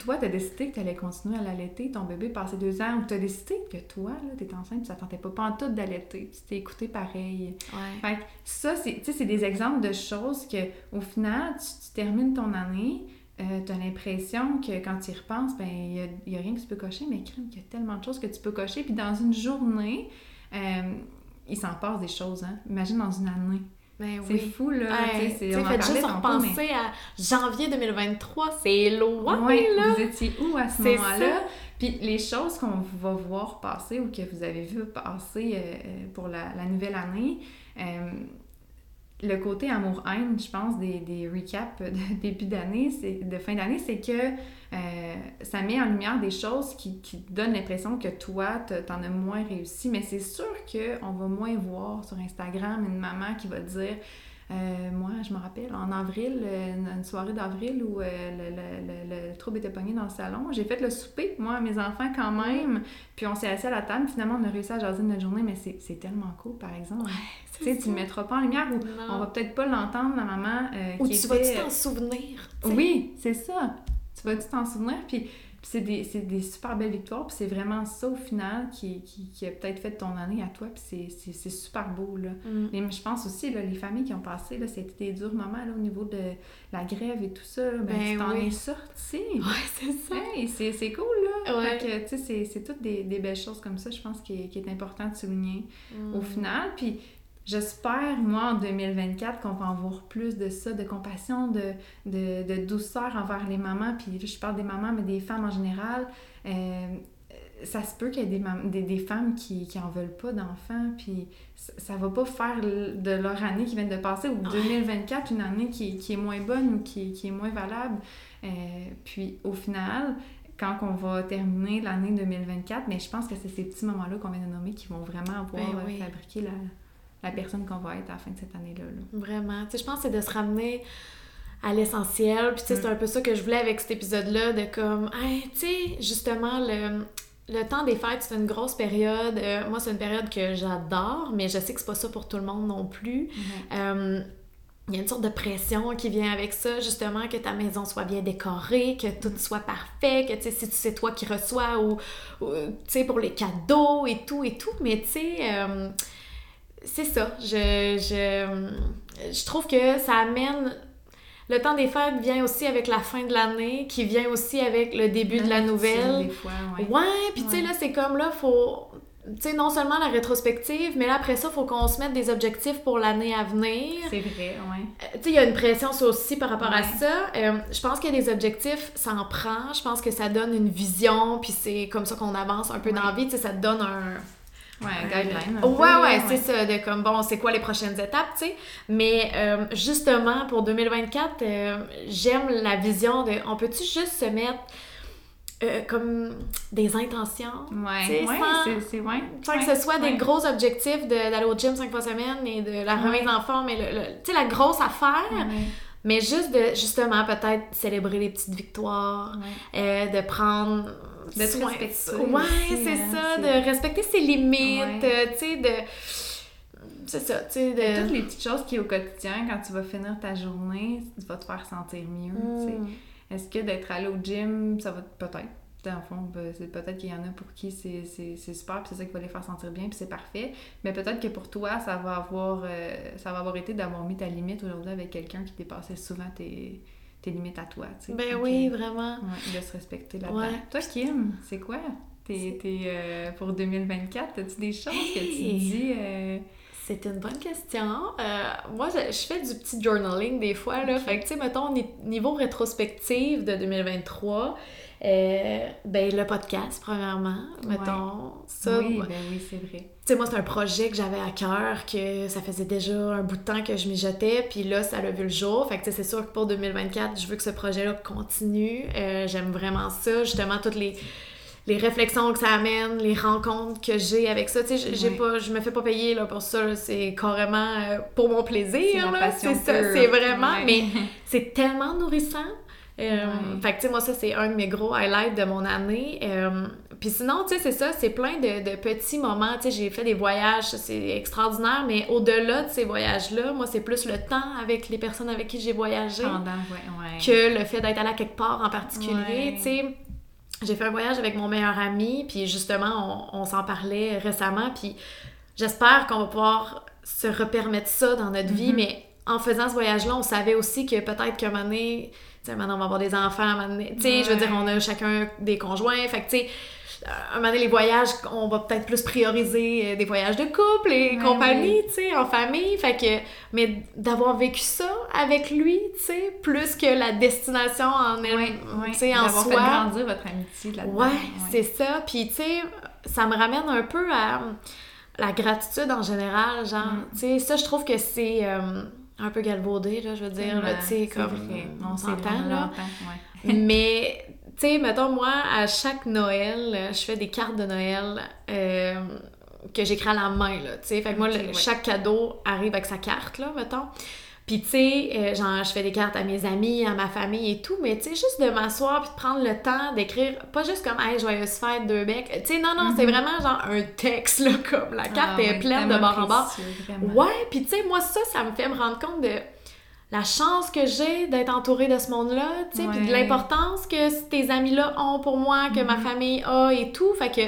[SPEAKER 2] toi, tu as décidé que tu allais continuer à l'allaiter, ton bébé passé deux ans, ou tu as décidé que toi, tu es enceinte, ça tentait pas, pas en tout d'allaiter, tu t'es écouté pareil.
[SPEAKER 1] Ouais.
[SPEAKER 2] Fait que ça, c'est, tu sais, c'est des exemples de choses que, au final, tu, tu termines ton année, euh, tu as l'impression que quand tu y repenses, ben, il y a, il y a rien que tu peux cocher, mais crime, qu'il y a tellement de choses que tu peux cocher. Puis dans une journée, euh, il s'en passe des choses, hein. Imagine dans une année.
[SPEAKER 1] Ben
[SPEAKER 2] C'est
[SPEAKER 1] oui.
[SPEAKER 2] fou, là.
[SPEAKER 1] Ouais,
[SPEAKER 2] tu sais, c'est-
[SPEAKER 1] tu sais,
[SPEAKER 2] on en
[SPEAKER 1] faites
[SPEAKER 2] parlait
[SPEAKER 1] juste
[SPEAKER 2] mais-
[SPEAKER 1] repenser à janvier 2023, c'est loin,
[SPEAKER 2] Ouais,
[SPEAKER 1] là.
[SPEAKER 2] vous étiez où à ce moment-là? Puis les choses qu'on va voir passer ou que vous avez vu passer euh, euh, pour la, la nouvelle année, le côté amour-haine, je pense, des, recaps de début d'année, de fin d'année, c'est que euh, ça met en lumière des choses qui, qui donnent l'impression que toi, te- t'en as moins réussi. Mais c'est sûr qu'on va moins voir sur Instagram une maman qui va dire euh, moi, je me rappelle, en avril, euh, une soirée d'avril où euh, le, le- le- le trouble était pogné dans le salon, j'ai fait le souper, moi, à mes enfants quand même, puis on s'est assis à la table, finalement, on a réussi à jaser notre journée, mais c'est tellement cool, par exemple. tu sais, tu le mettras pas en lumière ou
[SPEAKER 1] Non.
[SPEAKER 2] on va peut-être pas l'entendre, la maman euh,
[SPEAKER 1] Ou
[SPEAKER 2] qui
[SPEAKER 1] tu
[SPEAKER 2] était...
[SPEAKER 1] vas-tu t'en souvenir?
[SPEAKER 2] Oui, c'est ça. Tu vas-tu t'en souvenir? Puis c'est des, c'est des super belles victoires. Puis c'est vraiment ça, au final, qui, qui, qui a peut-être fait ton année à toi. Puis c'est, c'est, c'est super beau, là.
[SPEAKER 1] Mm.
[SPEAKER 2] Et je pense aussi, là, les familles qui ont passé, là, c'était des durs moments, là, au niveau de la grève et tout ça. là. ben,
[SPEAKER 1] Ben
[SPEAKER 2] tu t'en
[SPEAKER 1] oui.
[SPEAKER 2] es sorti.
[SPEAKER 1] Ouais, c'est ça.
[SPEAKER 2] C'est, c'est cool, là.
[SPEAKER 1] Ouais.
[SPEAKER 2] Tu sais, c'est, c'est toutes des, des belles choses comme ça, je pense, qui est, qui est important de souligner
[SPEAKER 1] Mm.
[SPEAKER 2] au final. Puis j'espère, moi, en 2024, qu'on va en voir plus de ça, de compassion, de, de, de douceur envers les mamans. Puis je parle des mamans, mais des femmes en général. Euh, ça se peut qu'il y ait des, des, des femmes qui, qui en veulent pas d'enfants, puis ça, ça va pas faire de leur année qui vient de passer, ou 2024, une année qui, qui est moins bonne ou qui, qui est moins valable. Euh, puis au final, quand on va terminer l'année 2024, mais je pense que c'est ces petits moments-là qu'on vient de nommer qui vont vraiment pouvoir
[SPEAKER 1] Ben oui.
[SPEAKER 2] fabriquer la, la personne qu'on va être à la fin de cette année-là. là.
[SPEAKER 1] Vraiment. Tu sais, je pense que c'est de se ramener à l'essentiel. Puis, tu sais, c'est un peu ça que je voulais avec cet épisode-là, de comme, hey, tu sais, justement, le, le temps des fêtes, c'est une grosse période. Euh, moi, c'est une période que j'adore, mais je sais que c'est pas ça pour tout le monde non plus. Euh, il y a une sorte de pression qui vient avec ça, justement, que ta maison soit bien décorée, que tout soit parfait, que, tu sais, si c'est toi qui reçois ou, ou, tu sais, pour les cadeaux et tout et tout. Mais, tu sais, euh, c'est ça. Je, je, je trouve que ça amène... Le temps des fêtes vient aussi avec la fin de l'année, qui vient aussi avec le début de la nouvelle.
[SPEAKER 2] Des fois, ouais.
[SPEAKER 1] Ouais, puis tu sais,
[SPEAKER 2] Ouais.
[SPEAKER 1] là, c'est comme là, faut. Tu sais, non seulement la rétrospective, mais là, après ça, faut qu'on se mette des objectifs pour l'année à venir.
[SPEAKER 2] C'est vrai, ouais.
[SPEAKER 1] Euh, Tu sais, il y a une pression aussi par rapport à ça. Euh, je pense qu'il y a des objectifs, ça en prend. Je pense que ça donne une vision, puis c'est comme ça qu'on avance un peu dans la vie. Tu sais, ça te donne un,
[SPEAKER 2] Ouais, un guideline. un
[SPEAKER 1] Ouais,
[SPEAKER 2] peu,
[SPEAKER 1] ouais, c'est ça, de comme, bon, c'est quoi les prochaines étapes, tu sais. Mais euh, justement, pour 2024, euh, j'aime la vision de, on peut-tu juste se mettre euh, comme des intentions,
[SPEAKER 2] Ouais, ouais, c'est- ouais.
[SPEAKER 1] sans
[SPEAKER 2] ouais,
[SPEAKER 1] que ce soit des gros objectifs d'aller au gym cinq fois semaine et de la remise en forme, et le, le- tu sais, la grosse affaire, mais juste de, justement, peut-être célébrer les petites victoires, euh, de prendre Soin-
[SPEAKER 2] respecter
[SPEAKER 1] Ouais, c'est
[SPEAKER 2] hein,
[SPEAKER 1] ça, de respecter ses limites,
[SPEAKER 2] Ouais.
[SPEAKER 1] euh, tu sais, de... C'est ça, tu sais, de...
[SPEAKER 2] Toutes les petites choses qui, au quotidien, quand tu vas finir ta journée, tu vas te faire sentir mieux, tu sais.
[SPEAKER 1] Mm.
[SPEAKER 2] Est-ce que d'être allé au gym, ça va peut-être, dans le fond, ben, c'est peut-être qu'il y en a pour qui c'est super, puis c'est ça qui va les faire sentir bien, puis c'est parfait. Mais peut-être que pour toi, ça va avoir, euh, ça va avoir été d'avoir mis ta limite aujourd'hui avec quelqu'un qui dépassait souvent tes, tes limites à toi.
[SPEAKER 1] Ben
[SPEAKER 2] Donc,
[SPEAKER 1] oui,
[SPEAKER 2] euh,
[SPEAKER 1] vraiment.
[SPEAKER 2] ouais, de se respecter là-dedans.
[SPEAKER 1] Ouais.
[SPEAKER 2] Toi, Kim, c'est quoi? T'es, t'es, euh, pour 2024, as-tu des choses que tu dis? euh,
[SPEAKER 1] C'est une bonne question. Euh, moi, je, je fais du petit journaling des fois, là. Fait que, tu sais, mettons, ni- niveau rétrospective de 2023, euh, ben, le podcast, premièrement, mettons. Ça,
[SPEAKER 2] oui, ben oui, c'est vrai.
[SPEAKER 1] Tu sais, moi, c'est un projet que j'avais à cœur, que ça faisait déjà un bout de temps que je m'y jetais, puis là, ça a vu le jour. Fait que, tu sais, c'est sûr que pour 2024, je veux que ce projet-là continue. Euh, J'aime vraiment ça, justement, toutes les, les réflexions que ça amène, les rencontres que j'ai avec ça. Tu sais, j'ai-
[SPEAKER 2] Ouais.
[SPEAKER 1] pas, je me fais pas payer là, pour ça, c'est carrément euh, pour mon plaisir,
[SPEAKER 2] la
[SPEAKER 1] C'est ça, c'est vraiment,
[SPEAKER 2] Ouais.
[SPEAKER 1] mais c'est tellement nourrissant. Euh,
[SPEAKER 2] Ouais.
[SPEAKER 1] Fait que, tu sais, moi, ça, c'est un de mes gros highlights de mon année. Euh, Puis sinon, tu sais, c'est ça, c'est plein de, de petits moments. Tu sais, j'ai fait des voyages, c'est extraordinaire, mais au-delà de ces voyages-là, moi, c'est plus le temps avec les personnes avec qui j'ai voyagé
[SPEAKER 2] Pendant, ouais, ouais.
[SPEAKER 1] que le fait d'être allé à quelque part en particulier.
[SPEAKER 2] Ouais.
[SPEAKER 1] Tu sais, j'ai fait un voyage avec mon meilleur ami, puis justement, on, on s'en parlait récemment, puis j'espère qu'on va pouvoir se repermettre ça dans notre vie,
[SPEAKER 2] Mhm.
[SPEAKER 1] mais en faisant ce voyage-là, on savait aussi que peut-être qu'à un moment donné, maintenant on va avoir des enfants, tu sais, je veux dire, on a chacun des conjoints, fait que tu sais, à un moment donné, les voyages, on va peut-être plus prioriser euh, des voyages de couple et
[SPEAKER 2] Ouais,
[SPEAKER 1] compagnie, tu sais, en famille, fait que, mais d'avoir vécu ça avec lui, tu sais, plus que la destination en elle,
[SPEAKER 2] Ouais,
[SPEAKER 1] tu sais, en soi.
[SPEAKER 2] fait grandir votre amitié là-dedans.
[SPEAKER 1] Ouais, c'est ça. Puis, tu sais, ça me ramène un peu à la gratitude en général. Genre,
[SPEAKER 2] Mm.
[SPEAKER 1] tu sais, ça, je trouve que c'est euh, un peu galvaudé, là, je veux dire, tu sais, comme.
[SPEAKER 2] vrai.
[SPEAKER 1] On s'entend, là.
[SPEAKER 2] ouais.
[SPEAKER 1] Mais, tu sais, mettons, moi, à chaque Noël, je fais des cartes de Noël euh, que j'écris à la main, là, tu sais. Fait que moi,
[SPEAKER 2] Ok,
[SPEAKER 1] le-
[SPEAKER 2] ouais.
[SPEAKER 1] chaque cadeau arrive avec sa carte, là, mettons. Puis, tu sais, euh, genre, je fais des cartes à mes amis, à ma famille et tout, mais tu sais, juste de m'asseoir puis de prendre le temps d'écrire, pas juste comme, hey, joyeuse fête, deux becs. Tu sais, non, non, c'est
[SPEAKER 2] Mhm.
[SPEAKER 1] vraiment genre un texte, là, comme la carte
[SPEAKER 2] Ah,
[SPEAKER 1] est
[SPEAKER 2] ouais,
[SPEAKER 1] pleine de bord en bord. Ouais, puis tu sais, moi, ça, ça me fait me rendre compte de la chance que j'ai d'être entourée de ce monde-là, tu sais, puis de l'importance que tes amis-là ont pour moi, que ma
[SPEAKER 2] Mhm.
[SPEAKER 1] famille a et tout. Fait que,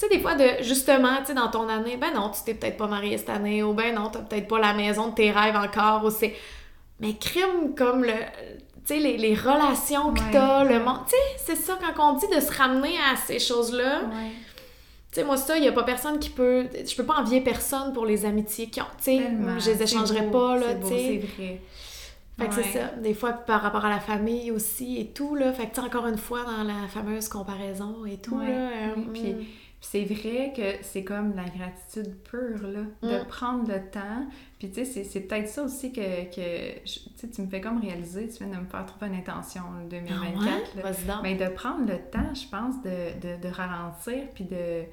[SPEAKER 1] tu sais, des fois, de justement, tu sais, dans ton année, ben non, tu t'es peut-être pas mariée cette année, ou ben non, t'as peut-être pas la maison de tes rêves encore, ou c'est. Mais crime comme le. Tu sais, les, les relations que
[SPEAKER 2] Ouais.
[SPEAKER 1] t'as, le monde. Tu sais, c'est ça, quand on dit de se ramener à ces choses-là.
[SPEAKER 2] Ouais.
[SPEAKER 1] Tu sais, moi, ça, il y a pas personne qui peut. Je peux pas envier personne pour les amitiés qui ont. Tu sais, je les échangerais
[SPEAKER 2] beau,
[SPEAKER 1] pas, là, tu sais.
[SPEAKER 2] C'est vrai.
[SPEAKER 1] Fait que
[SPEAKER 2] Ouais.
[SPEAKER 1] c'est ça. Des fois, par rapport à la famille aussi et tout, là. Fait que, tu encore une fois, dans la fameuse comparaison et tout, là. euh, mm.
[SPEAKER 2] Puis c'est vrai que c'est comme la gratitude pure, là, de
[SPEAKER 1] Mm.
[SPEAKER 2] prendre le temps. Puis tu sais, c'est- c'est peut-être ça aussi que, que je- tu me fais comme réaliser, tu viens de me faire trouver une intention en
[SPEAKER 1] Ah
[SPEAKER 2] 2024.
[SPEAKER 1] ouais?
[SPEAKER 2] là.
[SPEAKER 1] Vas-y donc.
[SPEAKER 2] Mais de prendre le temps, je pense, de, de, de ralentir, puis de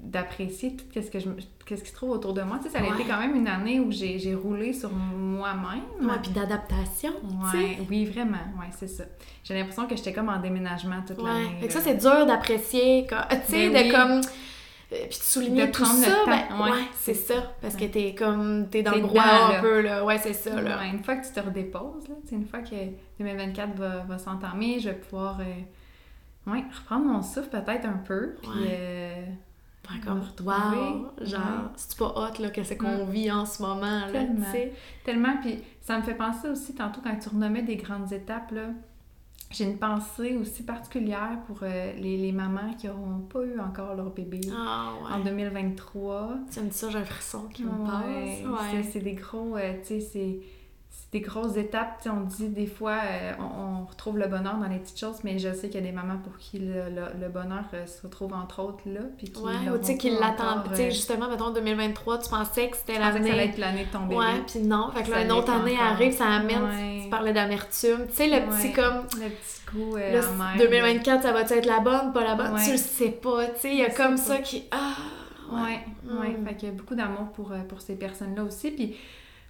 [SPEAKER 2] d'apprécier tout ce que je me- qu'est-ce qui se trouve autour de moi? Tu sais, ça a
[SPEAKER 1] Ouais.
[SPEAKER 2] été quand même une année où j'ai j'ai roulé sur moi-même.
[SPEAKER 1] Puis d'adaptation.
[SPEAKER 2] Ouais, oui, vraiment. Ouais, c'est ça. J'ai l'impression que j'étais comme en déménagement toute
[SPEAKER 1] Ouais.
[SPEAKER 2] l'année.
[SPEAKER 1] Fait que ça, c'est dur d'apprécier, tu sais,
[SPEAKER 2] Ben
[SPEAKER 1] de
[SPEAKER 2] oui.
[SPEAKER 1] comme. euh, Puis de souligner
[SPEAKER 2] De
[SPEAKER 1] tout
[SPEAKER 2] prendre le
[SPEAKER 1] ça,
[SPEAKER 2] temps,
[SPEAKER 1] ben,
[SPEAKER 2] ouais.
[SPEAKER 1] c'est ça. Parce que t'es comme. T'es dans le droit
[SPEAKER 2] dedans,
[SPEAKER 1] un peu, là. Ouais, c'est ça, là.
[SPEAKER 2] Une fois que tu te redéposes, là, une fois que 2024 va, va s'entamer, je vais pouvoir euh, ouais, reprendre mon souffle peut-être un peu. Puis, euh,
[SPEAKER 1] Faire comme,
[SPEAKER 2] me
[SPEAKER 1] wow,
[SPEAKER 2] retrouver.
[SPEAKER 1] genre,
[SPEAKER 2] Ouais.
[SPEAKER 1] c'est pas hot, là, que c'est qu'on
[SPEAKER 2] Mm.
[SPEAKER 1] vit en ce moment, là,
[SPEAKER 2] Tellement.
[SPEAKER 1] tu sais.
[SPEAKER 2] tellement. Puis ça me fait penser aussi, tantôt, quand tu renommais des grandes étapes, là, j'ai une pensée aussi particulière pour euh, les, les mamans qui n'auront pas eu encore leur bébé
[SPEAKER 1] Ah,
[SPEAKER 2] en
[SPEAKER 1] ouais.
[SPEAKER 2] 2023.
[SPEAKER 1] Tu me dis ça, j'ai un frisson qui me
[SPEAKER 2] Ouais,
[SPEAKER 1] passe. Ouais.
[SPEAKER 2] C'est des gros, euh, tu sais, c'est- des grosses étapes. on dit des fois, euh, on, retrouve le bonheur dans les petites choses, mais je sais qu'il y a des mamans pour qui le, bonheur euh, se retrouve entre autres là. Puis
[SPEAKER 1] qui ouais, ou tu sais, qui l'attendent. Tu sais, euh, justement, mettons, 2023, tu pensais que c'était l'année.
[SPEAKER 2] que ça allait être l'année de ton bébé.
[SPEAKER 1] Ouais, puis non. Fait que là, une autre année arrive, ça amène. Tu parlais d'amertume. Tu sais, le petit comme.
[SPEAKER 2] Le petit goût. Euh,
[SPEAKER 1] 2024, ça va être la bonne, pas la bonne? Tu le sais pas. Tu sais, il y a comme ça qui. Ah!
[SPEAKER 2] Ouais, ouais. Mm. Fait qu'il y a beaucoup d'amour pour, pour ces personnes-là aussi. Puis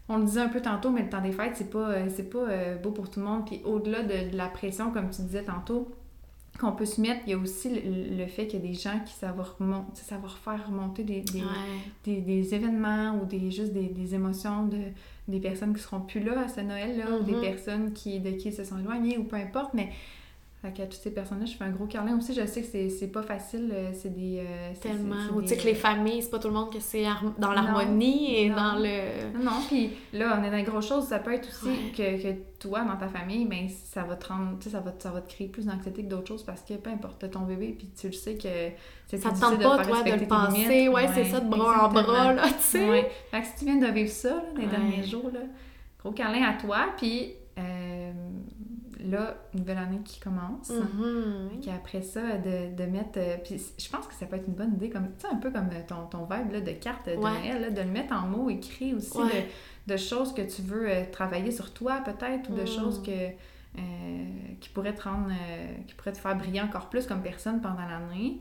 [SPEAKER 2] on le disait un peu tantôt, mais le temps des fêtes, c'est pas, euh, c'est pas euh, beau pour tout le monde. Puis au-delà de, la pression, comme tu disais tantôt, qu'on peut se mettre, il y a aussi le, fait qu'il y a des gens qui savent, savoir faire remonter des, des, événements ou des, juste des, émotions de, des personnes qui seront plus là à ce Noël-là, ou des mm-hmm. personnes qui, de qui se sont éloignées, ou peu importe. Mais fait à toutes ces personnes-là, je fais un gros câlin aussi. Je sais que c'est pas facile. Euh, c'est des. Euh,
[SPEAKER 1] Tellement. Tu sais que les familles, c'est pas tout le monde que c'est dans l'harmonie et dans le.
[SPEAKER 2] Non, puis là, on est dans les grosses choses. Ça peut être aussi que, que, toi, dans ta famille, ben, ça va te rendre. Tu sais, ça va, ça va te créer plus d'anxiété que d'autres choses parce que peu importe ton bébé, puis tu le sais que
[SPEAKER 1] c'est Ça te tente pas, toi, de le penser. Ouais, c'est ça, de bras en bras, là, tu sais. Ouais.
[SPEAKER 2] Fait que si tu viens de vivre ça, là, les derniers jours, là, gros câlin à toi, puis. Euh, là, nouvelle année qui commence. Mm après ça, de, de mettre. Euh, puis je pense que ça peut être une bonne idée, comme tu sais, un peu comme euh, ton, ton vibe là, de carte de Noël, de le mettre en mots écrits aussi, de, de, choses que tu veux euh, travailler sur toi, peut-être, ou de mm. choses que. qui pourraient te rendre, qui pourraient te faire briller encore plus comme personne pendant l'année.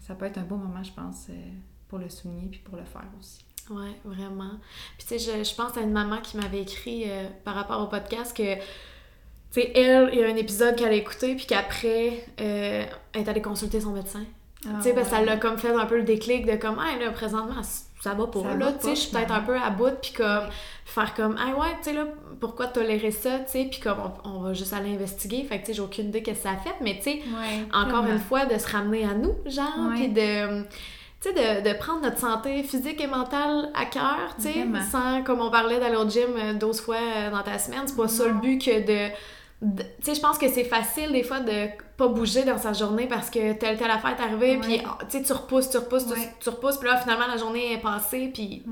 [SPEAKER 2] Ça peut être un beau moment, je pense, pour le souligner puis pour le faire aussi.
[SPEAKER 1] Oui, vraiment. Puis tu sais, je, je, pense à une maman qui m'avait écrit par rapport au podcast que c'est elle, il y a un épisode qu'elle a écouté, puis qu'après, euh, elle est allée consulter son médecin. tu sais, parce que ça l'a comme fait un peu le déclic de comme, ah, là, présentement, ça va pour là, tu sais, je suis peut-être un peu à bout, puis comme, faire comme, ah, ouais, tu sais, là, pourquoi tolérer ça, tu sais, puis comme, on, va juste aller investiguer, fait que, tu sais, j'ai aucune idée que ça a fait, mais tu sais, encore une fois, de se ramener à nous, genre, puis de. Tu sais, de, de, prendre notre santé physique et mentale à cœur, tu sais, sans, comme on parlait d'aller au gym 12 fois dans ta semaine, c'est pas ça le but que de tu sais, je pense que c'est facile des fois de pas bouger dans sa journée parce que telle telle affaire est arrivée, puis tu sais, tu repousses, tu repousses, tu, repousses, puis là, finalement, la journée est passée, puis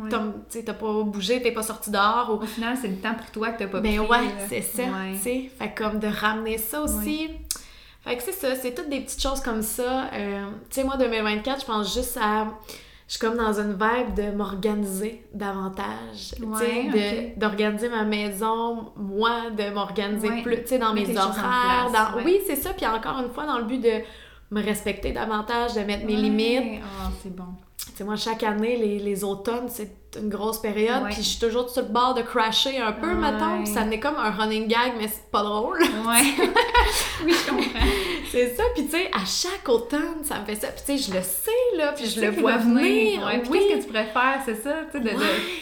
[SPEAKER 1] tu t'as pas bougé, t'es pas sorti dehors.
[SPEAKER 2] Ou... Au final, c'est le temps pour toi que t'as pas
[SPEAKER 1] ben, ouais, c'est ça, tu sais. Fait comme de ramener ça aussi. Fait que c'est ça, c'est toutes des petites choses comme ça. Euh, tu sais, moi, 2024, je pense juste à je suis comme dans une vibe de m'organiser davantage, ouais, d'organiser ma maison, moi, de m'organiser plus, tu sais, dans mes horaires. dans... Oui, c'est ça, puis encore une fois, dans le but de me respecter davantage, de mettre mes limites.
[SPEAKER 2] Ah, c'est bon.
[SPEAKER 1] Tu sais, moi, chaque année, les, les automnes, c'est une grosse période, puis je suis toujours sur le bord de crasher un peu, mettons, ça n'est comme un running gag, mais c'est pas drôle.
[SPEAKER 2] Ouais. oui, je comprends.
[SPEAKER 1] c'est ça, puis tu sais, à chaque automne, ça me fait ça, puis tu sais, je le sais, là, puis je le vois venir.
[SPEAKER 2] Ouais,
[SPEAKER 1] oui.
[SPEAKER 2] qu'est-ce que tu préfères, c'est ça, tu sais, de,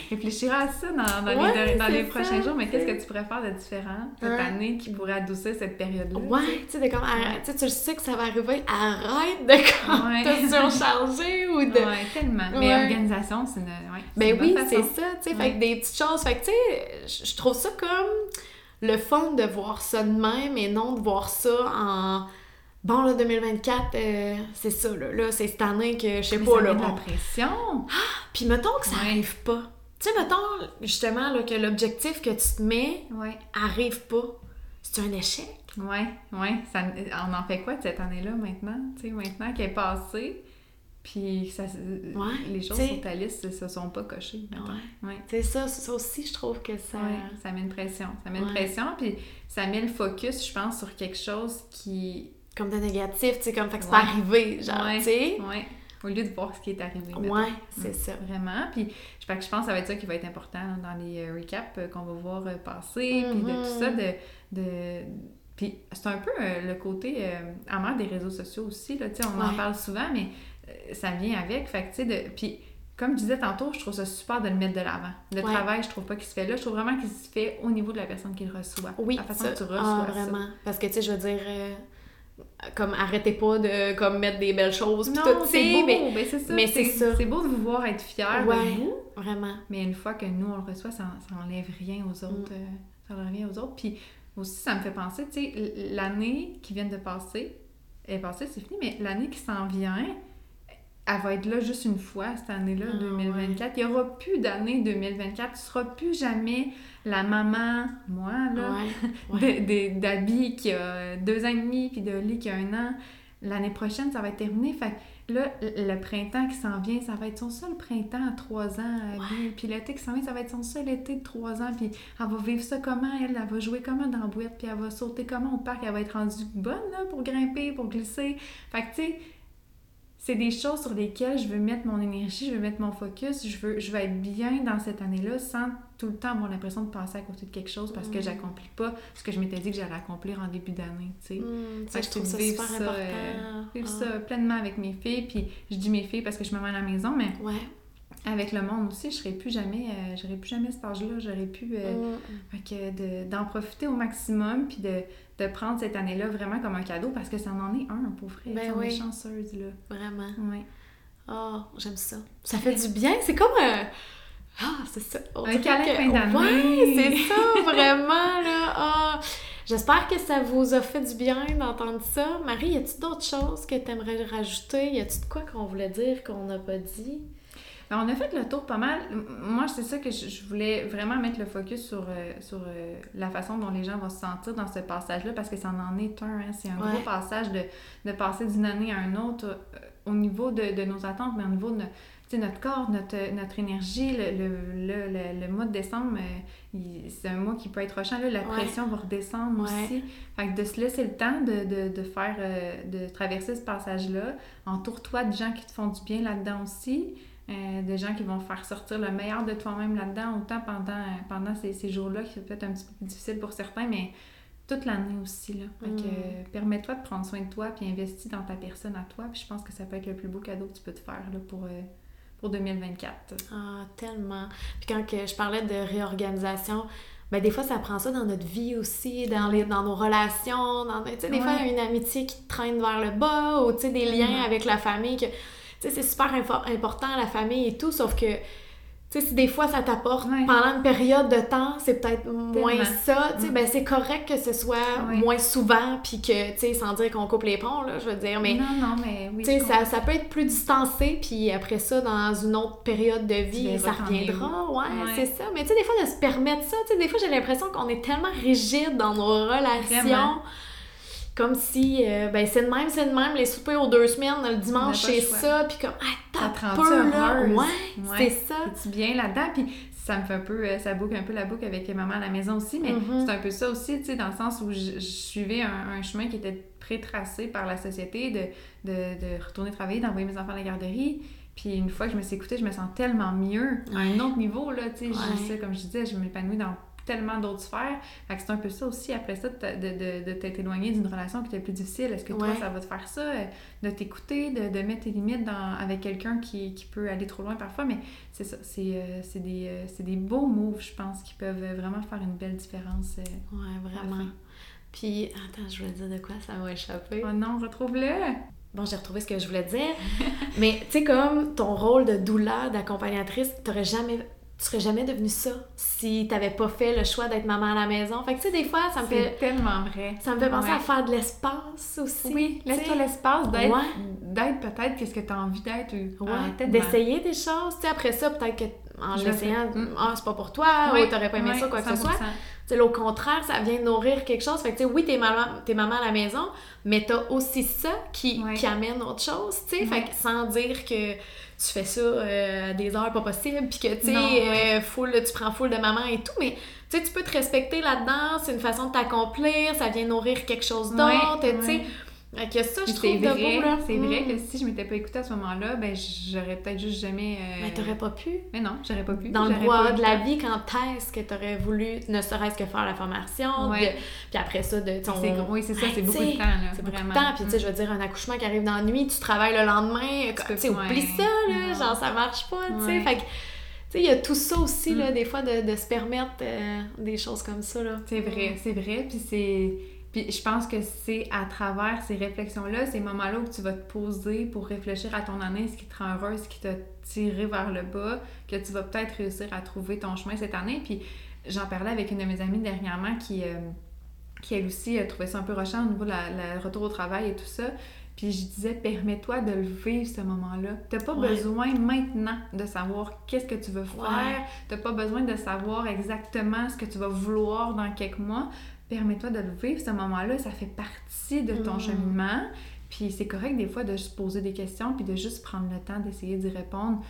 [SPEAKER 2] réfléchir à ça dans, dans les, dans les prochains jours, mais qu'est-ce que tu préfères de différent cette année qui pourrait adoucir cette période-là?
[SPEAKER 1] Ouais, tu sais, de comme, tu sais, tu sais que ça va arriver, arrête de te surcharger ou de...
[SPEAKER 2] Ouais, tellement. Mais organisation, c'est une... Ouais,
[SPEAKER 1] ben oui, c'est ça, tu sais. Fait que des petites choses. Fait que, tu sais, je trouve ça comme le fun de voir ça de même et non de voir ça en. Bon, là, 2024, euh, c'est ça, là. là c'est cette année que, je sais pas, là.
[SPEAKER 2] la pression.
[SPEAKER 1] Ah! Puis mettons que ça arrive pas. Tu sais, mettons, justement, là, que l'objectif que tu te mets arrive pas. C'est un échec.
[SPEAKER 2] Ouais, ouais. Ça, on en fait quoi de cette année-là maintenant? Tu sais, maintenant qu'elle est passée, puis ça, les choses sur ta liste se sont pas cochées.
[SPEAKER 1] Ouais. C'est ça, ça aussi, je trouve que ça.
[SPEAKER 2] ça met une pression. Ça met une pression, puis ça met le focus, je pense, sur quelque chose qui.
[SPEAKER 1] Comme de négatif, tu sais, comme fait que c'est pas arrivé, genre, tu sais.
[SPEAKER 2] Au lieu de voir ce qui est arrivé.
[SPEAKER 1] Ouais, c'est ça.
[SPEAKER 2] Vraiment. Puis je pense que ça va être ça qui va être important dans les euh, recaps euh, qu'on va voir euh, passer, puis de tout ça, mm-hmm. de. de... Puis c'est un peu le côté amer des réseaux sociaux aussi, là, tu sais, on en parle souvent, mais euh, ça vient avec. Fait que, tu sais, de... Puis, comme je disais tantôt, je trouve ça super de le mettre de l'avant. Le travail, je trouve pas qu'il se fait là. Je trouve vraiment qu'il se fait au niveau de la personne qui le reçoit.
[SPEAKER 1] Oui, la façon tu reçois ah, vraiment. Parce que, tu sais, je veux dire... Euh, comme arrêtez pas de comme mettre des belles choses
[SPEAKER 2] non, c'est beau mais, ben, c'est ça mais c'est ça c'est beau de vous voir être fier de vous
[SPEAKER 1] vraiment
[SPEAKER 2] mais une fois que nous on le reçoit ça, ça enlève rien aux autres mm. euh, ça enlève rien aux autres puis aussi ça me fait penser tu sais l'année qui vient de passer est passée c'est fini mais l'année qui s'en vient elle va être là juste une fois cette année-là,
[SPEAKER 1] Ah,
[SPEAKER 2] 2024. Il n'y aura plus d'année 2024. Tu seras plus jamais la maman, moi, là,
[SPEAKER 1] Ouais.
[SPEAKER 2] d'Abby qui a deux ans et demi, puis de Oli qui a un an. L'année prochaine, ça va être terminé. Fait là, le printemps qui s'en vient, ça va être son seul printemps à trois ans, Abby. Puis l'été qui s'en vient, ça va être son seul été de trois ans. Puis elle va vivre ça comment, elle? Elle va jouer comment dans la boîte, puis elle va sauter comment au parc? Elle va être rendue bonne, là, pour grimper, pour glisser. Fait que, tu sais, c'est des choses sur lesquelles je veux mettre mon énergie, je veux mettre mon focus, je veux, je veux être bien dans cette année-là sans tout le temps avoir l'impression de passer à côté de quelque chose parce que
[SPEAKER 1] Mm.
[SPEAKER 2] j'accomplis pas ce que je m'étais dit que j'allais accomplir en début d'année, tu sais. Fait
[SPEAKER 1] ça,
[SPEAKER 2] que
[SPEAKER 1] je trouve ça
[SPEAKER 2] vivre
[SPEAKER 1] super
[SPEAKER 2] ça,
[SPEAKER 1] important.
[SPEAKER 2] euh, Vivre
[SPEAKER 1] Ah.
[SPEAKER 2] ça pleinement avec mes filles, puis je dis mes filles parce que je me mets à la maison, mais
[SPEAKER 1] Ouais.
[SPEAKER 2] avec le monde aussi, je serais plus jamais, euh, j'aurais plus jamais cet âge-là, j'aurais pu... euh, de- d'en profiter au maximum, puis de, de prendre cette année-là vraiment comme un cadeau parce que ça en est un, pour vrai.
[SPEAKER 1] Ben
[SPEAKER 2] est
[SPEAKER 1] oui.
[SPEAKER 2] chanceuse, là.
[SPEAKER 1] Vraiment.
[SPEAKER 2] Ouais.
[SPEAKER 1] Oh, j'aime ça. Ça fait du bien. C'est comme un. Ah, c'est ça. On
[SPEAKER 2] Un câlin
[SPEAKER 1] que-
[SPEAKER 2] fin d'année.
[SPEAKER 1] Ouais, c'est ça, vraiment, là. Ah. J'espère que ça vous a fait du bien d'entendre ça. Marie, y a-tu d'autres choses que tu aimerais rajouter? Y a-tu de quoi qu'on voulait dire qu'on n'a pas dit?
[SPEAKER 2] Ben, on a fait le tour pas mal. Moi, c'est ça que je, voulais vraiment mettre le focus sur, euh, sur euh, la façon dont les gens vont se sentir dans ce passage-là, parce que ça en est un. hein. C'est un
[SPEAKER 1] Ouais.
[SPEAKER 2] gros passage de, de passer d'une année à une autre euh, au niveau de, de nos attentes, mais au niveau de notre corps, notre, notre énergie. Le, le, le, le- mois de décembre, c'est un mois qui peut être rochant. Là, la
[SPEAKER 1] Ouais.
[SPEAKER 2] pression va redescendre
[SPEAKER 1] Ouais.
[SPEAKER 2] aussi. Fait que de se laisser le temps de, de, de faire, de traverser ce passage-là, entoure-toi de gens qui te font du bien là-dedans aussi. Euh, de gens qui vont faire sortir le meilleur de toi-même là-dedans, autant pendant, pendant ces, ces jours-là qui sont peut-être un petit peu plus difficiles pour certains, mais toute l'année aussi. Là. Fait que,
[SPEAKER 1] Mm.
[SPEAKER 2] euh, permets-toi de prendre soin de toi puis investis dans ta personne à toi. Puis je pense que ça peut être le plus beau cadeau que tu peux te faire là, pour, euh, pour 2024.
[SPEAKER 1] Ah, tellement. Puis quand que je parlais de réorganisation, ben des fois, ça prend ça dans notre vie aussi, dans, les, dans nos relations. Dans, tu sais, des fois,
[SPEAKER 2] Ouais.
[SPEAKER 1] une amitié qui te traîne vers le bas ou tu sais, des liens avec la famille. que sais, c'est super important, la famille et tout, sauf que, tu sais, si des fois ça t'apporte pendant une période de temps, c'est peut-être moins
[SPEAKER 2] Tellement.
[SPEAKER 1] ça, tu sais,
[SPEAKER 2] Mm.
[SPEAKER 1] ben c'est correct que ce soit moins souvent, puis que, tu sais, sans dire qu'on coupe les ponts, là, je veux dire, mais...
[SPEAKER 2] Non, non, mais oui.
[SPEAKER 1] Tu sais, ça, ça peut être plus distancé, puis après ça, dans une autre période de vie, ça reviendra. Ouais,
[SPEAKER 2] Ouais.
[SPEAKER 1] c'est ça. Mais tu sais, des fois, de se permettre ça, tu sais, des fois, j'ai l'impression qu'on est tellement rigide dans nos relations.
[SPEAKER 2] Vraiment.
[SPEAKER 1] Comme si, euh, ben, c'est de même, c'est de même, les soupers aux deux semaines, le dimanche, c'est ça, puis comme, ah, t'as
[SPEAKER 2] te rend-tu
[SPEAKER 1] peu, là.
[SPEAKER 2] heureuse?
[SPEAKER 1] Ouais,
[SPEAKER 2] Ouais.
[SPEAKER 1] c'est ça.
[SPEAKER 2] Es-tu bien là-dedans? Puis ça me fait un peu, euh, ça boucle un peu la boucle avec maman à la maison aussi, mais
[SPEAKER 1] Mhm.
[SPEAKER 2] c'est un peu ça aussi, tu sais, dans le sens où je, je suivais un, un chemin qui était pré-tracé par la société de, de, de retourner travailler, d'envoyer mes enfants à la garderie. Puis une fois que je me suis écoutée, je me sens tellement mieux à un autre niveau, là, tu sais,
[SPEAKER 1] Ouais.
[SPEAKER 2] je sais, comme je disais, je m'épanouis dans tellement d'autres sphères. Fait que c'est un peu ça aussi, après ça, de, de, de, t'être éloigné d'une relation qui était plus difficile. Est-ce que toi,
[SPEAKER 1] Ouais.
[SPEAKER 2] ça va te faire ça? euh, De t'écouter, de, de mettre tes limites dans, avec quelqu'un qui, qui peut aller trop loin parfois, mais c'est ça, c'est euh, c'est des, euh, c'est des beaux moves, je pense, qui peuvent vraiment faire une belle différence. euh.
[SPEAKER 1] Ouais, vraiment. Puis, attends, je voulais dire de quoi, ça m'a échappé?
[SPEAKER 2] Oh non, retrouve-le!
[SPEAKER 1] Bon, j'ai retrouvé ce que je voulais dire. Mais tu sais, comme ton rôle de doula, d'accompagnatrice, t'aurais jamais. Tu serais jamais devenue ça si t'avais pas fait le choix d'être maman à la maison. Fait que tu sais, des fois, ça me fait.
[SPEAKER 2] tellement vrai.
[SPEAKER 1] Ça me fait penser
[SPEAKER 2] Ouais.
[SPEAKER 1] à faire de l'espace aussi.
[SPEAKER 2] Oui, laisse-toi l'espace d'être
[SPEAKER 1] Ouais.
[SPEAKER 2] d'être peut-être qu'est-ce que tu as envie d'être.
[SPEAKER 1] Ouais,
[SPEAKER 2] tellement.
[SPEAKER 1] d'essayer des choses. Tu sais, après ça, peut-être que en l'essayant.
[SPEAKER 2] Mm.
[SPEAKER 1] ah, c'est pas pour toi,
[SPEAKER 2] Oui,
[SPEAKER 1] ou t'aurais pas aimé
[SPEAKER 2] oui,
[SPEAKER 1] ça, quoi que ce soit.
[SPEAKER 2] 100%.
[SPEAKER 1] Tu sais, là, au contraire, ça vient nourrir quelque chose. Fait que, tu sais, oui, t'es maman, t'es maman à la maison, mais t'as aussi ça qui, qui amène autre chose, tu sais. Fait que sans dire que tu fais ça euh, à des heures pas possibles, puis que, tu sais, euh, full, tu prends full de maman et tout, mais, tu sais, tu peux te respecter là-dedans, c'est une façon de t'accomplir, ça vient nourrir quelque chose d'autre,
[SPEAKER 2] Ouais,
[SPEAKER 1] tu sais.
[SPEAKER 2] ouais.
[SPEAKER 1] Fait que ça, je trouve
[SPEAKER 2] C'est
[SPEAKER 1] de
[SPEAKER 2] vrai,
[SPEAKER 1] beau, là.
[SPEAKER 2] c'est vrai
[SPEAKER 1] Mm.
[SPEAKER 2] que si je m'étais pas écoutée à ce moment-là, ben j'aurais peut-être juste jamais. euh,
[SPEAKER 1] Mais t'aurais pas pu.
[SPEAKER 2] Mais non, j'aurais pas pu.
[SPEAKER 1] Dans le
[SPEAKER 2] eu
[SPEAKER 1] de la vie, quand est-ce que t'aurais voulu, ne serait-ce que faire la formation,
[SPEAKER 2] Ouais.
[SPEAKER 1] de- puis après ça, de ton...
[SPEAKER 2] C'est gros, Oui, c'est ça, c'est beaucoup de temps, là.
[SPEAKER 1] C'est beaucoup
[SPEAKER 2] vraiment.
[SPEAKER 1] de temps, puis tu sais,
[SPEAKER 2] Mm.
[SPEAKER 1] je veux dire, un accouchement qui arrive dans la nuit, tu travailles le lendemain, tu sais, oublie ça, là, genre, ça marche pas, tu sais, fait que, tu sais, il y a tout ça aussi, là,
[SPEAKER 2] Mm.
[SPEAKER 1] des fois, de, de se permettre euh, des choses comme ça, là.
[SPEAKER 2] C'est vrai, c'est vrai. Puis c'est. Puis je pense que c'est à travers ces réflexions-là, ces moments-là où tu vas te poser pour réfléchir à ton année, ce qui te rend heureuse, ce qui t'a tiré vers le bas, que tu vas peut-être réussir à trouver ton chemin cette année. Puis j'en parlais avec une de mes amies dernièrement qui. euh, qui elle aussi a trouvé ça un peu rochant au niveau de la retour au travail et tout ça. Puis je disais, permets-toi de le vivre ce moment-là. T'as pas
[SPEAKER 1] Ouais.
[SPEAKER 2] besoin maintenant de savoir qu'est-ce que tu veux faire.
[SPEAKER 1] Ouais.
[SPEAKER 2] T'as pas besoin de savoir exactement ce que tu vas vouloir dans quelques mois. Permets-toi de le vivre ce moment-là. Ça fait partie de ton
[SPEAKER 1] Mm.
[SPEAKER 2] cheminement. Puis c'est correct des fois de se poser des questions puis de juste prendre le temps d'essayer d'y répondre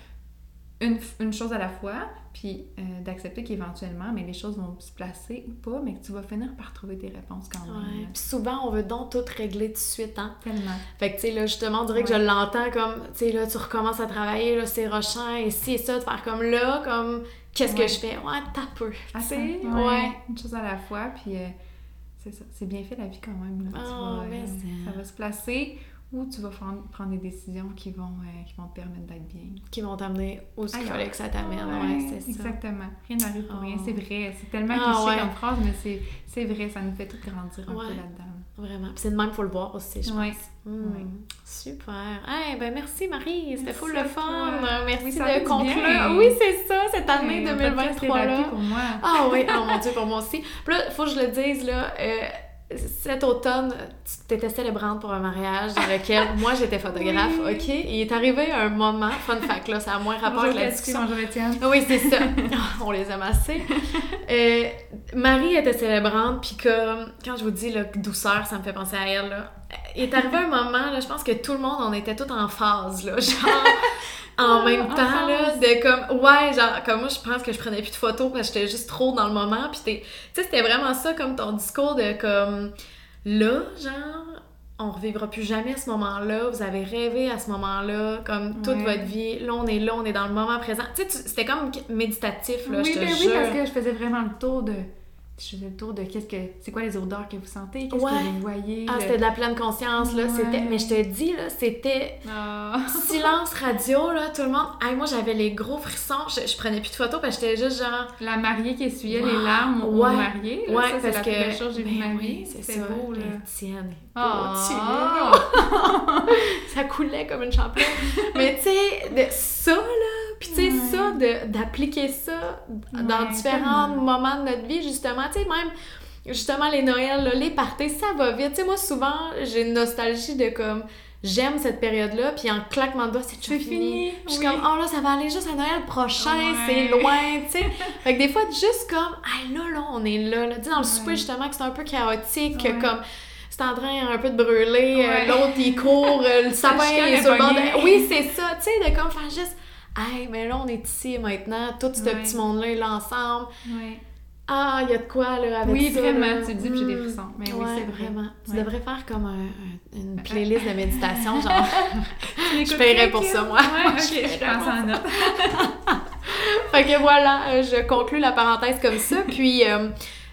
[SPEAKER 2] une, une chose à la fois, puis euh, d'accepter qu'éventuellement, mais les choses vont se placer ou pas, mais que tu vas finir par trouver tes réponses quand même.
[SPEAKER 1] Ouais. Puis souvent, on veut donc tout régler tout de suite, hein.
[SPEAKER 2] Tellement.
[SPEAKER 1] Fait que, tu sais, là, justement, on dirait que je l'entends comme, tu sais, là, tu recommences à travailler, là, c'est rochant, et ci et ça, de faire comme là, comme, qu'est-ce que je fais? Ouais, t'as peu. Sais,
[SPEAKER 2] Attends,
[SPEAKER 1] ouais.
[SPEAKER 2] Une chose à la fois, puis euh, c'est ça. C'est bien fait la vie quand même. Là. Tu
[SPEAKER 1] Oh,
[SPEAKER 2] vas, euh,
[SPEAKER 1] ça.
[SPEAKER 2] ça va se placer ou tu vas prendre, prendre des décisions qui vont, euh, qui vont te permettre d'être bien.
[SPEAKER 1] Qui vont t'amener où ce qu'il
[SPEAKER 2] Ailleurs.
[SPEAKER 1] fallait que ça t'amène, ouais, c'est ça.
[SPEAKER 2] Exactement. Rien n'arrive pour rien.
[SPEAKER 1] Oh.
[SPEAKER 2] C'est vrai. C'est tellement
[SPEAKER 1] Ah,
[SPEAKER 2] cliché
[SPEAKER 1] ouais.
[SPEAKER 2] comme phrase, mais c'est, c'est vrai. Ça nous fait tout grandir un peu là-dedans.
[SPEAKER 1] Vraiment. C'est de même, faut le voir aussi, je
[SPEAKER 2] Ouais.
[SPEAKER 1] pense. Hmm.
[SPEAKER 2] Ouais.
[SPEAKER 1] Super. Hey, ben merci Marie, c'était full le fun.
[SPEAKER 2] toi.
[SPEAKER 1] Merci
[SPEAKER 2] Oui,
[SPEAKER 1] de conclure.
[SPEAKER 2] bien.
[SPEAKER 1] Oui, c'est ça, cette année
[SPEAKER 2] Ouais, un podcast
[SPEAKER 1] 2023 là.
[SPEAKER 2] pour moi.
[SPEAKER 1] Ah oui, oh mon dieu, pour moi aussi. Puis là, faut que je le dise, là, euh, cet automne, tu étais célébrante pour un mariage dans lequel moi j'étais photographe,
[SPEAKER 2] Oui.
[SPEAKER 1] ok? Il est arrivé un moment, fun fact, là, ça a moins rapport avec la discussion. Oui, c'est ça. On les aime assez. Euh, Marie était célébrante, puis comme, quand je vous dis là, douceur, ça me fait penser à elle, là. Il est arrivé un moment, là, je pense que tout le monde, on était tous en phase, là, genre, en même
[SPEAKER 2] en
[SPEAKER 1] temps, là, de comme, ouais, genre, comme moi, je pense que je prenais plus de photos parce que j'étais juste trop dans le moment, puis tu sais, c'était vraiment ça, comme ton discours de comme, là, genre, on revivra plus jamais ce moment-là, vous avez rêvé à ce moment-là, comme toute
[SPEAKER 2] Ouais.
[SPEAKER 1] votre vie, là, on est là, on est dans le moment présent. Tu sais, c'était comme méditatif, là,
[SPEAKER 2] oui,
[SPEAKER 1] je te
[SPEAKER 2] ben oui,
[SPEAKER 1] jure.
[SPEAKER 2] parce que je faisais vraiment le tour de. Je faisais le tour de qu'est-ce que. C'est quoi les odeurs que vous sentez? Qu'est-ce
[SPEAKER 1] Ouais.
[SPEAKER 2] que vous voyez?
[SPEAKER 1] Ah,
[SPEAKER 2] le-
[SPEAKER 1] c'était de la pleine conscience, là,
[SPEAKER 2] Ouais.
[SPEAKER 1] c'était... Mais je te dis, là, c'était
[SPEAKER 2] Ah.
[SPEAKER 1] silence radio, là, tout le monde... Hey, moi, j'avais les gros frissons, je, je prenais plus de photos parce que j'étais juste genre...
[SPEAKER 2] La mariée qui essuyait
[SPEAKER 1] Wow.
[SPEAKER 2] les larmes au
[SPEAKER 1] Ouais.
[SPEAKER 2] marié. Là,
[SPEAKER 1] Ouais,
[SPEAKER 2] ça, c'est
[SPEAKER 1] parce
[SPEAKER 2] la
[SPEAKER 1] que...
[SPEAKER 2] belle chose que j'ai
[SPEAKER 1] Ben
[SPEAKER 2] ma
[SPEAKER 1] oui,
[SPEAKER 2] vie.
[SPEAKER 1] c'est
[SPEAKER 2] beau, là.
[SPEAKER 1] les tiennes.
[SPEAKER 2] Ah.
[SPEAKER 1] Oh, tu- ça coulait comme une champion. Mais tu sais, ça, là, puis tu sais,
[SPEAKER 2] Ouais.
[SPEAKER 1] ça, de- d'appliquer ça dans
[SPEAKER 2] Ouais,
[SPEAKER 1] différents
[SPEAKER 2] tellement.
[SPEAKER 1] moments de notre vie, justement, tu sais, même, justement, les Noëls, là, les parties, ça va vite. Tu sais, moi, souvent, j'ai une nostalgie de comme, j'aime cette période-là, puis en claquement de doigts, c'est fini.
[SPEAKER 2] fini,
[SPEAKER 1] je suis
[SPEAKER 2] oui.
[SPEAKER 1] comme, oh là, ça va aller juste à Noël prochain,
[SPEAKER 2] Ouais.
[SPEAKER 1] c'est loin, tu sais. fait que des fois, juste comme, ah là, là, on est là, là. Tu sais, dans le
[SPEAKER 2] Ouais.
[SPEAKER 1] souper, justement, que c'est un peu chaotique,
[SPEAKER 2] Ouais.
[SPEAKER 1] comme, c'est en train un peu de brûler, euh, l'autre il court, euh, le sapin
[SPEAKER 2] chicane
[SPEAKER 1] est sur le bord de... Oui, c'est ça, tu sais, de comme faire juste... Hey, mais là, on est ici maintenant, tout ce
[SPEAKER 2] Ouais.
[SPEAKER 1] petit monde-là est là ensemble.
[SPEAKER 2] Ouais.
[SPEAKER 1] Ah, il y a de quoi, là, avec
[SPEAKER 2] Oui,
[SPEAKER 1] ça,
[SPEAKER 2] vraiment,
[SPEAKER 1] là.
[SPEAKER 2] tu le dis, puis j'ai des
[SPEAKER 1] Mm.
[SPEAKER 2] frissons. Mais oui, c'est vrai.
[SPEAKER 1] vraiment. Tu devrais faire comme un- un- une playlist de méditation, genre...
[SPEAKER 2] L'écoutes
[SPEAKER 1] paierais pour ça, moi. Moi, je
[SPEAKER 2] je pense en note.
[SPEAKER 1] fait que voilà, euh, je conclus la parenthèse comme ça. Puis, euh,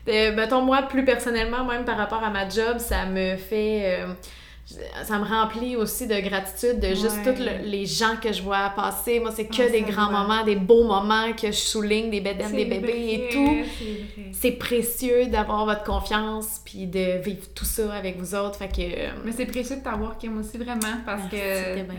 [SPEAKER 1] euh, mettons, moi, plus personnellement, même par rapport à ma job, ça me fait... euh, ça me remplit aussi de gratitude de juste
[SPEAKER 2] Ouais.
[SPEAKER 1] tous le- les gens que je vois passer. Moi, c'est que
[SPEAKER 2] Ah,
[SPEAKER 1] des grands moments, des beaux moments que je souligne, des bédaines, des bébés et tout.
[SPEAKER 2] C'est
[SPEAKER 1] précieux d'avoir votre confiance puis de vivre tout ça avec vous autres. Fait que... euh,
[SPEAKER 2] Mais c'est précieux de t'avoir, Kim, aussi, vraiment, parce
[SPEAKER 1] Merci,
[SPEAKER 2] que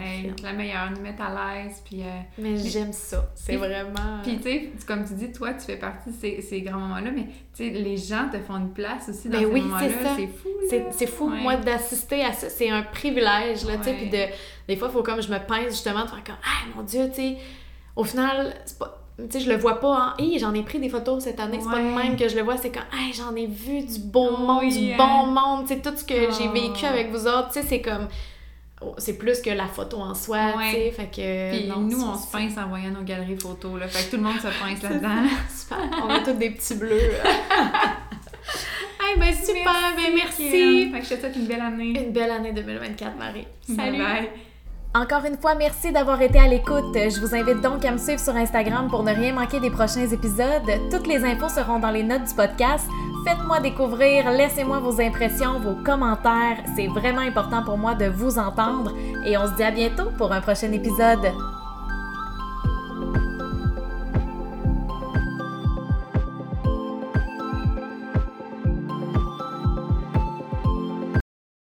[SPEAKER 2] hey,
[SPEAKER 1] fine.
[SPEAKER 2] la meilleure, nous mettre à l'aise, puis... euh,
[SPEAKER 1] mais j'aime ça. C'est vraiment...
[SPEAKER 2] Puis, tu sais, comme tu dis, toi, tu fais partie de ces, ces grands moments-là, mais les gens te font une place aussi dans
[SPEAKER 1] Ben
[SPEAKER 2] ces
[SPEAKER 1] oui,
[SPEAKER 2] moments-là.
[SPEAKER 1] c'est
[SPEAKER 2] fou, là.
[SPEAKER 1] C'est, fou,
[SPEAKER 2] Ouais.
[SPEAKER 1] moi, d'assister à ça. C'est un privilège, là.
[SPEAKER 2] Ouais.
[SPEAKER 1] Puis de, des fois, il faut comme je me pince, justement, de faire comme, ah, mon Dieu, tu sais, au final, c'est pas. Tu sais, je le vois pas en. Hey, j'en ai pris des photos cette année, c'est pas le même que je le vois, c'est comme, hey, j'en ai vu du beau
[SPEAKER 2] Oh,
[SPEAKER 1] monde, du
[SPEAKER 2] hein.
[SPEAKER 1] bon monde, tu sais, tout ce que j'ai
[SPEAKER 2] Oh.
[SPEAKER 1] vécu avec vous autres, tu sais, c'est comme. C'est plus que la photo en soi, tu sais, fait que.
[SPEAKER 2] Puis
[SPEAKER 1] non,
[SPEAKER 2] nous, on se pince en voyant nos galeries photos, là. Fait que tout le monde se pince là-dedans.
[SPEAKER 1] Super, on a tous des petits bleus. hey, ben super, ben merci.
[SPEAKER 2] Kim. Fait que je te souhaite une belle année.
[SPEAKER 1] Une belle année 2024, Marie.
[SPEAKER 2] Bye bye.
[SPEAKER 1] Encore une fois, merci d'avoir été à l'écoute. Je vous invite donc à me suivre sur Instagram pour ne rien manquer des prochains épisodes. Toutes les infos seront dans les notes du podcast. Faites-moi découvrir, laissez-moi vos impressions, vos commentaires. C'est vraiment important pour moi de vous entendre. Et on se dit à bientôt pour un prochain épisode.